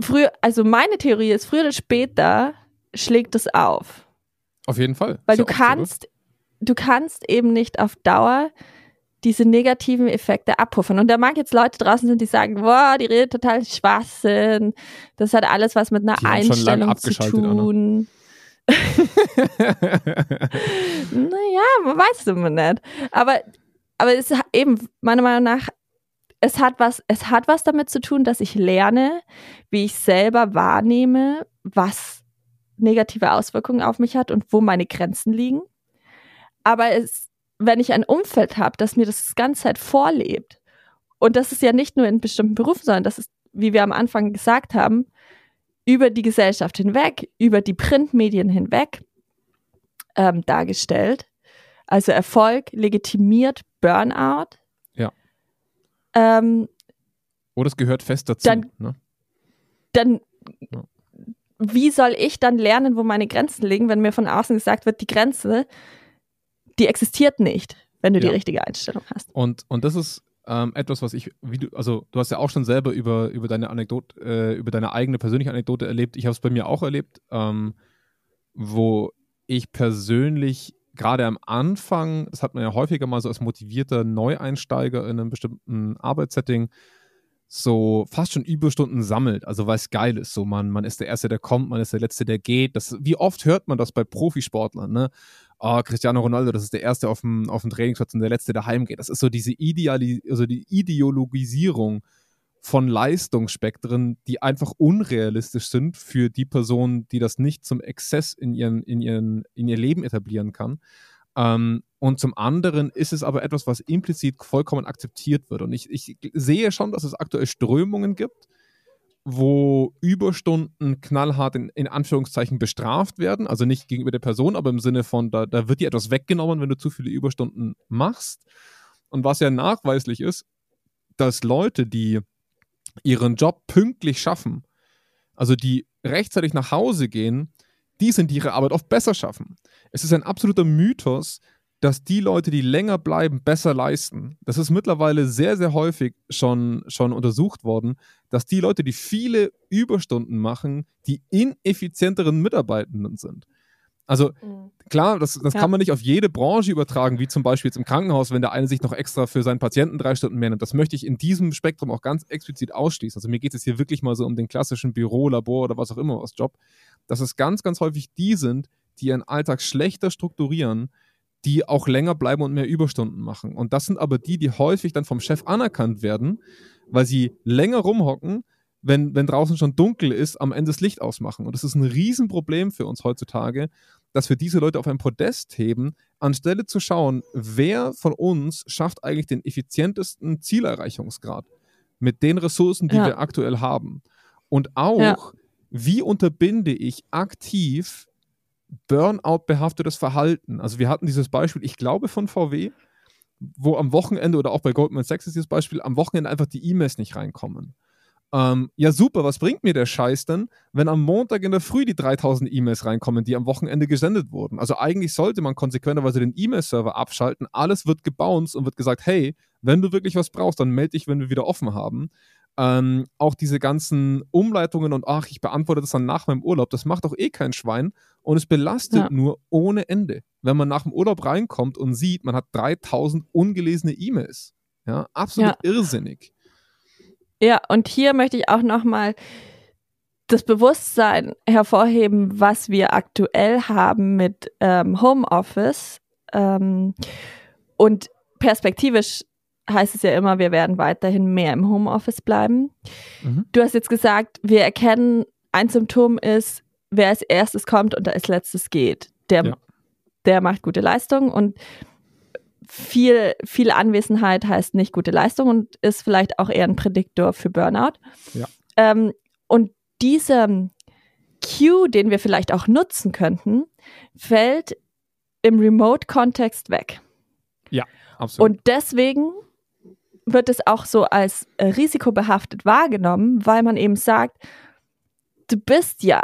früher, also meine Theorie ist, früher oder später schlägt es auf. Auf jeden Fall. Weil du kannst, du kannst eben nicht auf Dauer diese negativen Effekte abpuffern. Und da mag jetzt Leute draußen sind, die sagen, boah, die redet total Schwachsinn. Das hat alles was mit einer die Einstellung zu tun. Naja, man weiß es immer nicht. Aber, aber es ist eben, meiner Meinung nach, es hat was, es hat was damit zu tun, dass ich lerne, wie ich selber wahrnehme, was negative Auswirkungen auf mich hat und wo meine Grenzen liegen. Aber es, wenn ich ein Umfeld habe, das mir das ganze Zeit vorlebt, und das ist ja nicht nur in bestimmten Berufen, sondern das ist, wie wir am Anfang gesagt haben, über die Gesellschaft hinweg, über die Printmedien hinweg ähm, dargestellt. Also Erfolg legitimiert Burnout. Ja. Ähm, Oder es gehört fest dazu. Dann, ne? dann ja. wie soll ich dann lernen, wo meine Grenzen liegen, wenn mir von außen gesagt wird, die Grenze, die existiert nicht, wenn du ja. die richtige Einstellung hast. Und, und das ist ähm, etwas, was ich, wie du, also du hast ja auch schon selber über, über deine Anekdote, äh, über deine eigene persönliche Anekdote erlebt. Ich habe es bei mir auch erlebt, ähm, wo ich persönlich gerade am Anfang, das hat man ja häufiger mal so als motivierter Neueinsteiger in einem bestimmten Arbeitssetting, so fast schon Überstunden sammelt, also weil es geil ist. So, man, man ist der Erste, der kommt, man ist der Letzte, der geht. Das, wie oft hört man das bei Profisportlern, ne? Oh, Cristiano Ronaldo, das ist der Erste auf dem, auf dem Trainingsplatz und der Letzte, der heimgeht. Das ist so diese Ideali also die Ideologisierung von Leistungsspektren, die einfach unrealistisch sind für die Person, die das nicht zum Exzess in, ihren, in, ihren, in ihr Leben etablieren kann. Ähm, und zum anderen ist es aber etwas, was implizit vollkommen akzeptiert wird. Und ich, ich sehe schon, dass es aktuell Strömungen gibt, wo Überstunden knallhart in, in, Anführungszeichen bestraft werden. Also nicht gegenüber der Person, aber im Sinne von, da, da wird dir etwas weggenommen, wenn du zu viele Überstunden machst. Und was ja nachweislich ist, dass Leute, die ihren Job pünktlich schaffen, also die rechtzeitig nach Hause gehen, die sind, die ihre Arbeit oft besser schaffen. Es ist ein absoluter Mythos, dass die Leute, die länger bleiben, besser leisten. Das ist mittlerweile sehr, sehr häufig schon, schon untersucht worden, dass die Leute, die viele Überstunden machen, die ineffizienteren Mitarbeitenden sind. Also mhm. klar, das, das ja. kann man nicht auf jede Branche übertragen, wie zum Beispiel jetzt im Krankenhaus, wenn der eine sich noch extra für seinen Patienten drei Stunden mehr nimmt. Das möchte ich in diesem Spektrum auch ganz explizit ausschließen. Also mir geht es hier wirklich mal so um den klassischen Büro, Labor oder was auch immer was Job, dass es ganz, ganz häufig die sind, die ihren Alltag schlechter strukturieren, die auch länger bleiben und mehr Überstunden machen. Und das sind aber die, die häufig dann vom Chef anerkannt werden, weil sie länger rumhocken, wenn, wenn draußen schon dunkel ist, am Ende das Licht ausmachen. Und das ist ein Riesenproblem für uns heutzutage, dass wir diese Leute auf ein Podest heben, anstelle zu schauen, wer von uns schafft eigentlich den effizientesten Zielerreichungsgrad mit den Ressourcen, die ja. wir aktuell haben. Und auch, ja. wie unterbinde ich aktiv Burnout-behaftetes Verhalten. Also wir hatten dieses Beispiel, ich glaube von VW, wo am Wochenende oder auch bei Goldman Sachs ist dieses Beispiel, am Wochenende einfach die E-Mails nicht reinkommen. Ähm, ja, super, was bringt mir der Scheiß denn, wenn am Montag in der Früh die 3000 E-Mails reinkommen, die am Wochenende gesendet wurden? Also eigentlich sollte man konsequenterweise den E-Mail-Server abschalten, alles wird gebounced und wird gesagt, hey, wenn du wirklich was brauchst, dann melde dich, wenn wir wieder offen haben. Ähm, auch diese ganzen Umleitungen und ach, ich beantworte das dann nach meinem Urlaub, das macht doch eh kein Schwein und es belastet ja. nur ohne Ende. Wenn man nach dem Urlaub reinkommt und sieht, man hat 3000 ungelesene E-Mails. Ja, absolut ja. irrsinnig. Ja, und hier möchte ich auch nochmal das Bewusstsein hervorheben, was wir aktuell haben mit ähm, Homeoffice. Ähm, und perspektivisch heißt es ja immer, wir werden weiterhin mehr im Homeoffice bleiben. Mhm. Du hast jetzt gesagt, wir erkennen, ein Symptom ist, wer als erstes kommt und als letztes geht. Der, ja. der macht gute Leistung und viel, viel Anwesenheit heißt nicht gute Leistung und ist vielleicht auch eher ein Prädiktor für Burnout. Ja. Ähm, und dieser Cue, den wir vielleicht auch nutzen könnten, fällt im Remote-Kontext weg. Ja, absolut. Und deswegen wird es auch so als äh, risikobehaftet wahrgenommen, weil man eben sagt, du bist ja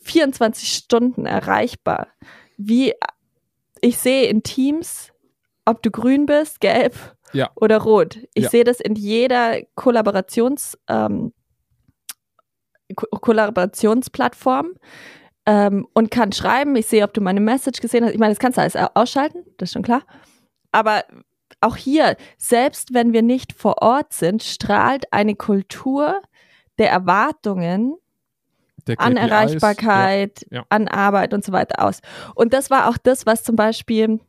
24 Stunden erreichbar. Wie ich sehe in Teams, ob du grün bist, gelb ja. oder rot. Ich ja. sehe das in jeder Kollaborations ähm, Ko Kollaborationsplattform ähm, und kann schreiben, ich sehe, ob du meine Message gesehen hast. Ich meine, das kannst du alles ausschalten, das ist schon klar. Aber auch hier, selbst wenn wir nicht vor Ort sind, strahlt eine Kultur der Erwartungen an Erreichbarkeit, ja, ja. an Arbeit und so weiter aus. Und das war auch das, was zum Beispiel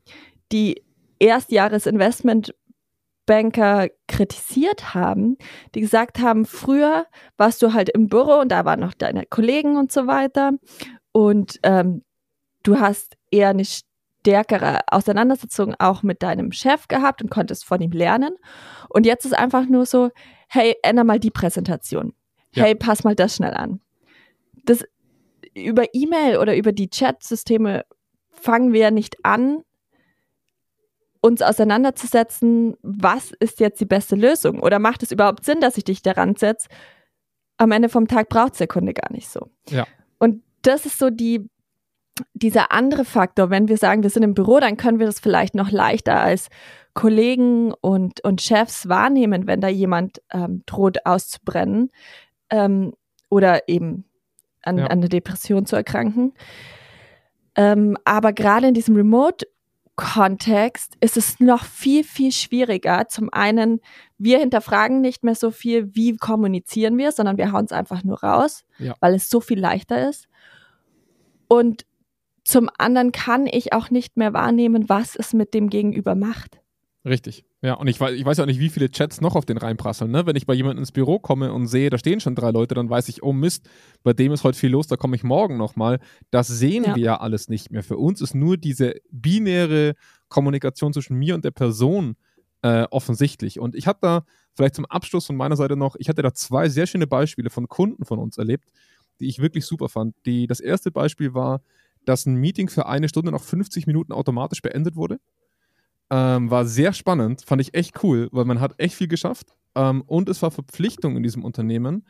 die Erstjahresinvestmentbanker kritisiert haben, die gesagt haben, früher warst du halt im Büro und da waren noch deine Kollegen und so weiter und ähm, du hast eher eine stärkere Auseinandersetzung auch mit deinem Chef gehabt und konntest von ihm lernen. Und jetzt ist einfach nur so, hey, änder mal die Präsentation. Ja. Hey, pass mal das schnell an das über E-Mail oder über die Chat-Systeme fangen wir nicht an, uns auseinanderzusetzen, was ist jetzt die beste Lösung oder macht es überhaupt Sinn, dass ich dich daran setze? Am Ende vom Tag braucht es der Kunde gar nicht so. Ja. Und das ist so die, dieser andere Faktor. Wenn wir sagen, wir sind im Büro, dann können wir das vielleicht noch leichter als Kollegen und, und Chefs wahrnehmen, wenn da jemand ähm, droht auszubrennen ähm, oder eben an, ja. an eine Depression zu erkranken. Ähm, aber gerade in diesem Remote-Kontext ist es noch viel, viel schwieriger. Zum einen, wir hinterfragen nicht mehr so viel, wie kommunizieren wir, sondern wir hauen es einfach nur raus, ja. weil es so viel leichter ist. Und zum anderen kann ich auch nicht mehr wahrnehmen, was es mit dem Gegenüber macht. Richtig. Ja, und ich weiß, ich weiß ja nicht, wie viele Chats noch auf den reinprasseln. Ne? Wenn ich bei jemandem ins Büro komme und sehe, da stehen schon drei Leute, dann weiß ich, oh Mist, bei dem ist heute viel los, da komme ich morgen nochmal. Das sehen ja. wir ja alles nicht mehr. Für uns ist nur diese binäre Kommunikation zwischen mir und der Person äh, offensichtlich. Und ich habe da vielleicht zum Abschluss von meiner Seite noch, ich hatte da zwei sehr schöne Beispiele von Kunden von uns erlebt, die ich wirklich super fand. Die, das erste Beispiel war, dass ein Meeting für eine Stunde nach 50 Minuten automatisch beendet wurde. Ähm, war sehr spannend, fand ich echt cool, weil man hat echt viel geschafft. Ähm, und es war Verpflichtung in diesem Unternehmen,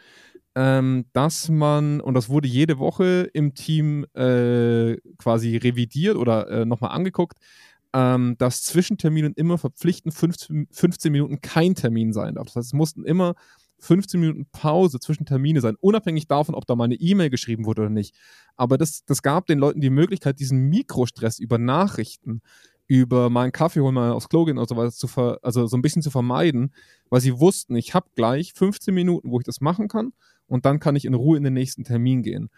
ähm, dass man, und das wurde jede Woche im Team äh, quasi revidiert oder äh, nochmal angeguckt, ähm, dass zwischen Terminen immer verpflichtend 15, 15 Minuten kein Termin sein darf. Das heißt, es mussten immer 15 Minuten Pause zwischen Termine sein, unabhängig davon, ob da mal eine E-Mail geschrieben wurde oder nicht. Aber das, das gab den Leuten die Möglichkeit, diesen Mikrostress über Nachrichten, über meinen Kaffee holen, mal aufs Klo gehen und so weiter, zu ver also so ein bisschen zu vermeiden, weil sie wussten, ich habe gleich 15 Minuten, wo ich das machen kann und dann kann ich in Ruhe in den nächsten Termin gehen.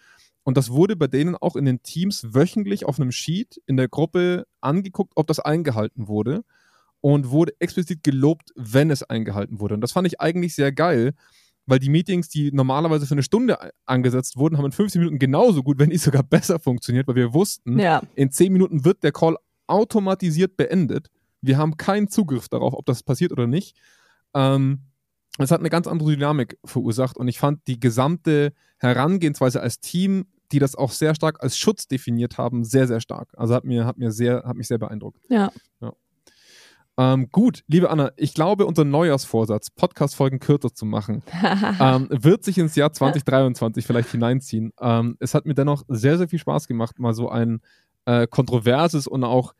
Und das wurde bei denen auch in den Teams wöchentlich auf einem Sheet in der Gruppe angeguckt, ob das eingehalten wurde und wurde explizit gelobt, wenn es eingehalten wurde. Und das fand ich eigentlich sehr geil, weil die Meetings, die normalerweise für eine Stunde angesetzt wurden, haben in 15 Minuten genauso gut, wenn nicht sogar besser funktioniert, weil wir wussten, ja. in 10 Minuten wird der Call automatisiert beendet. Wir haben keinen Zugriff darauf, ob das passiert oder nicht. Ähm, es hat eine ganz andere Dynamik verursacht und ich fand die gesamte Herangehensweise als Team, die das auch sehr stark als Schutz definiert haben, sehr, sehr stark. Also hat mir, hat mir sehr, hat mich sehr beeindruckt. Ja. ja. Ähm, gut, liebe Anna, ich glaube, unser Neujahrsvorsatz, Podcast-Folgen kürzer zu machen, *laughs* ähm, wird sich ins Jahr 2023 vielleicht hineinziehen. Ähm, es hat mir dennoch sehr, sehr viel Spaß gemacht, mal so ein äh, kontroverses und auch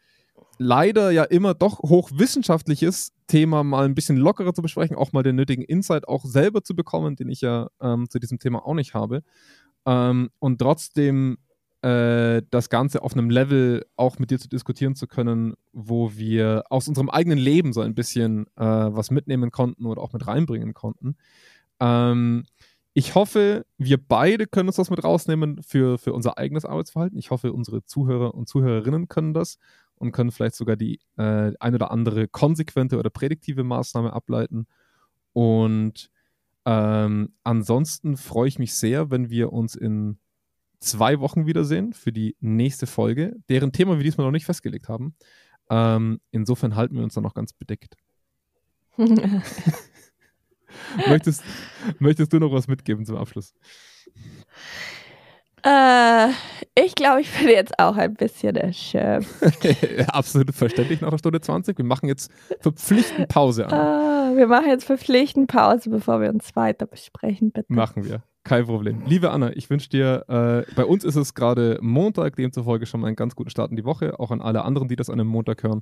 leider ja immer doch hochwissenschaftliches Thema mal ein bisschen lockerer zu besprechen, auch mal den nötigen Insight auch selber zu bekommen, den ich ja ähm, zu diesem Thema auch nicht habe. Ähm, und trotzdem das Ganze auf einem Level auch mit dir zu diskutieren zu können, wo wir aus unserem eigenen Leben so ein bisschen äh, was mitnehmen konnten oder auch mit reinbringen konnten. Ähm, ich hoffe, wir beide können uns das mit rausnehmen für, für unser eigenes Arbeitsverhalten. Ich hoffe, unsere Zuhörer und Zuhörerinnen können das und können vielleicht sogar die äh, ein oder andere konsequente oder prädiktive Maßnahme ableiten. Und ähm, ansonsten freue ich mich sehr, wenn wir uns in zwei Wochen wiedersehen für die nächste Folge, deren Thema wir diesmal noch nicht festgelegt haben. Ähm, insofern halten wir uns dann noch ganz bedeckt. *laughs* möchtest, möchtest du noch was mitgeben zum Abschluss? Äh, ich glaube, ich bin jetzt auch ein bisschen erschöpft. *laughs* Absolut verständlich nach der Stunde 20. Wir machen jetzt verpflichtend Pause an. Uh, wir machen jetzt verpflichtend Pause, bevor wir uns weiter besprechen, bitte. Machen wir. Kein Problem. Liebe Anna, ich wünsche dir, äh, bei uns ist es gerade Montag, demzufolge schon mal einen ganz guten Start in die Woche. Auch an alle anderen, die das an einem Montag hören.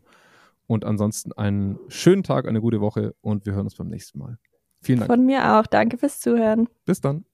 Und ansonsten einen schönen Tag, eine gute Woche und wir hören uns beim nächsten Mal. Vielen Dank. Von mir auch. Danke fürs Zuhören. Bis dann.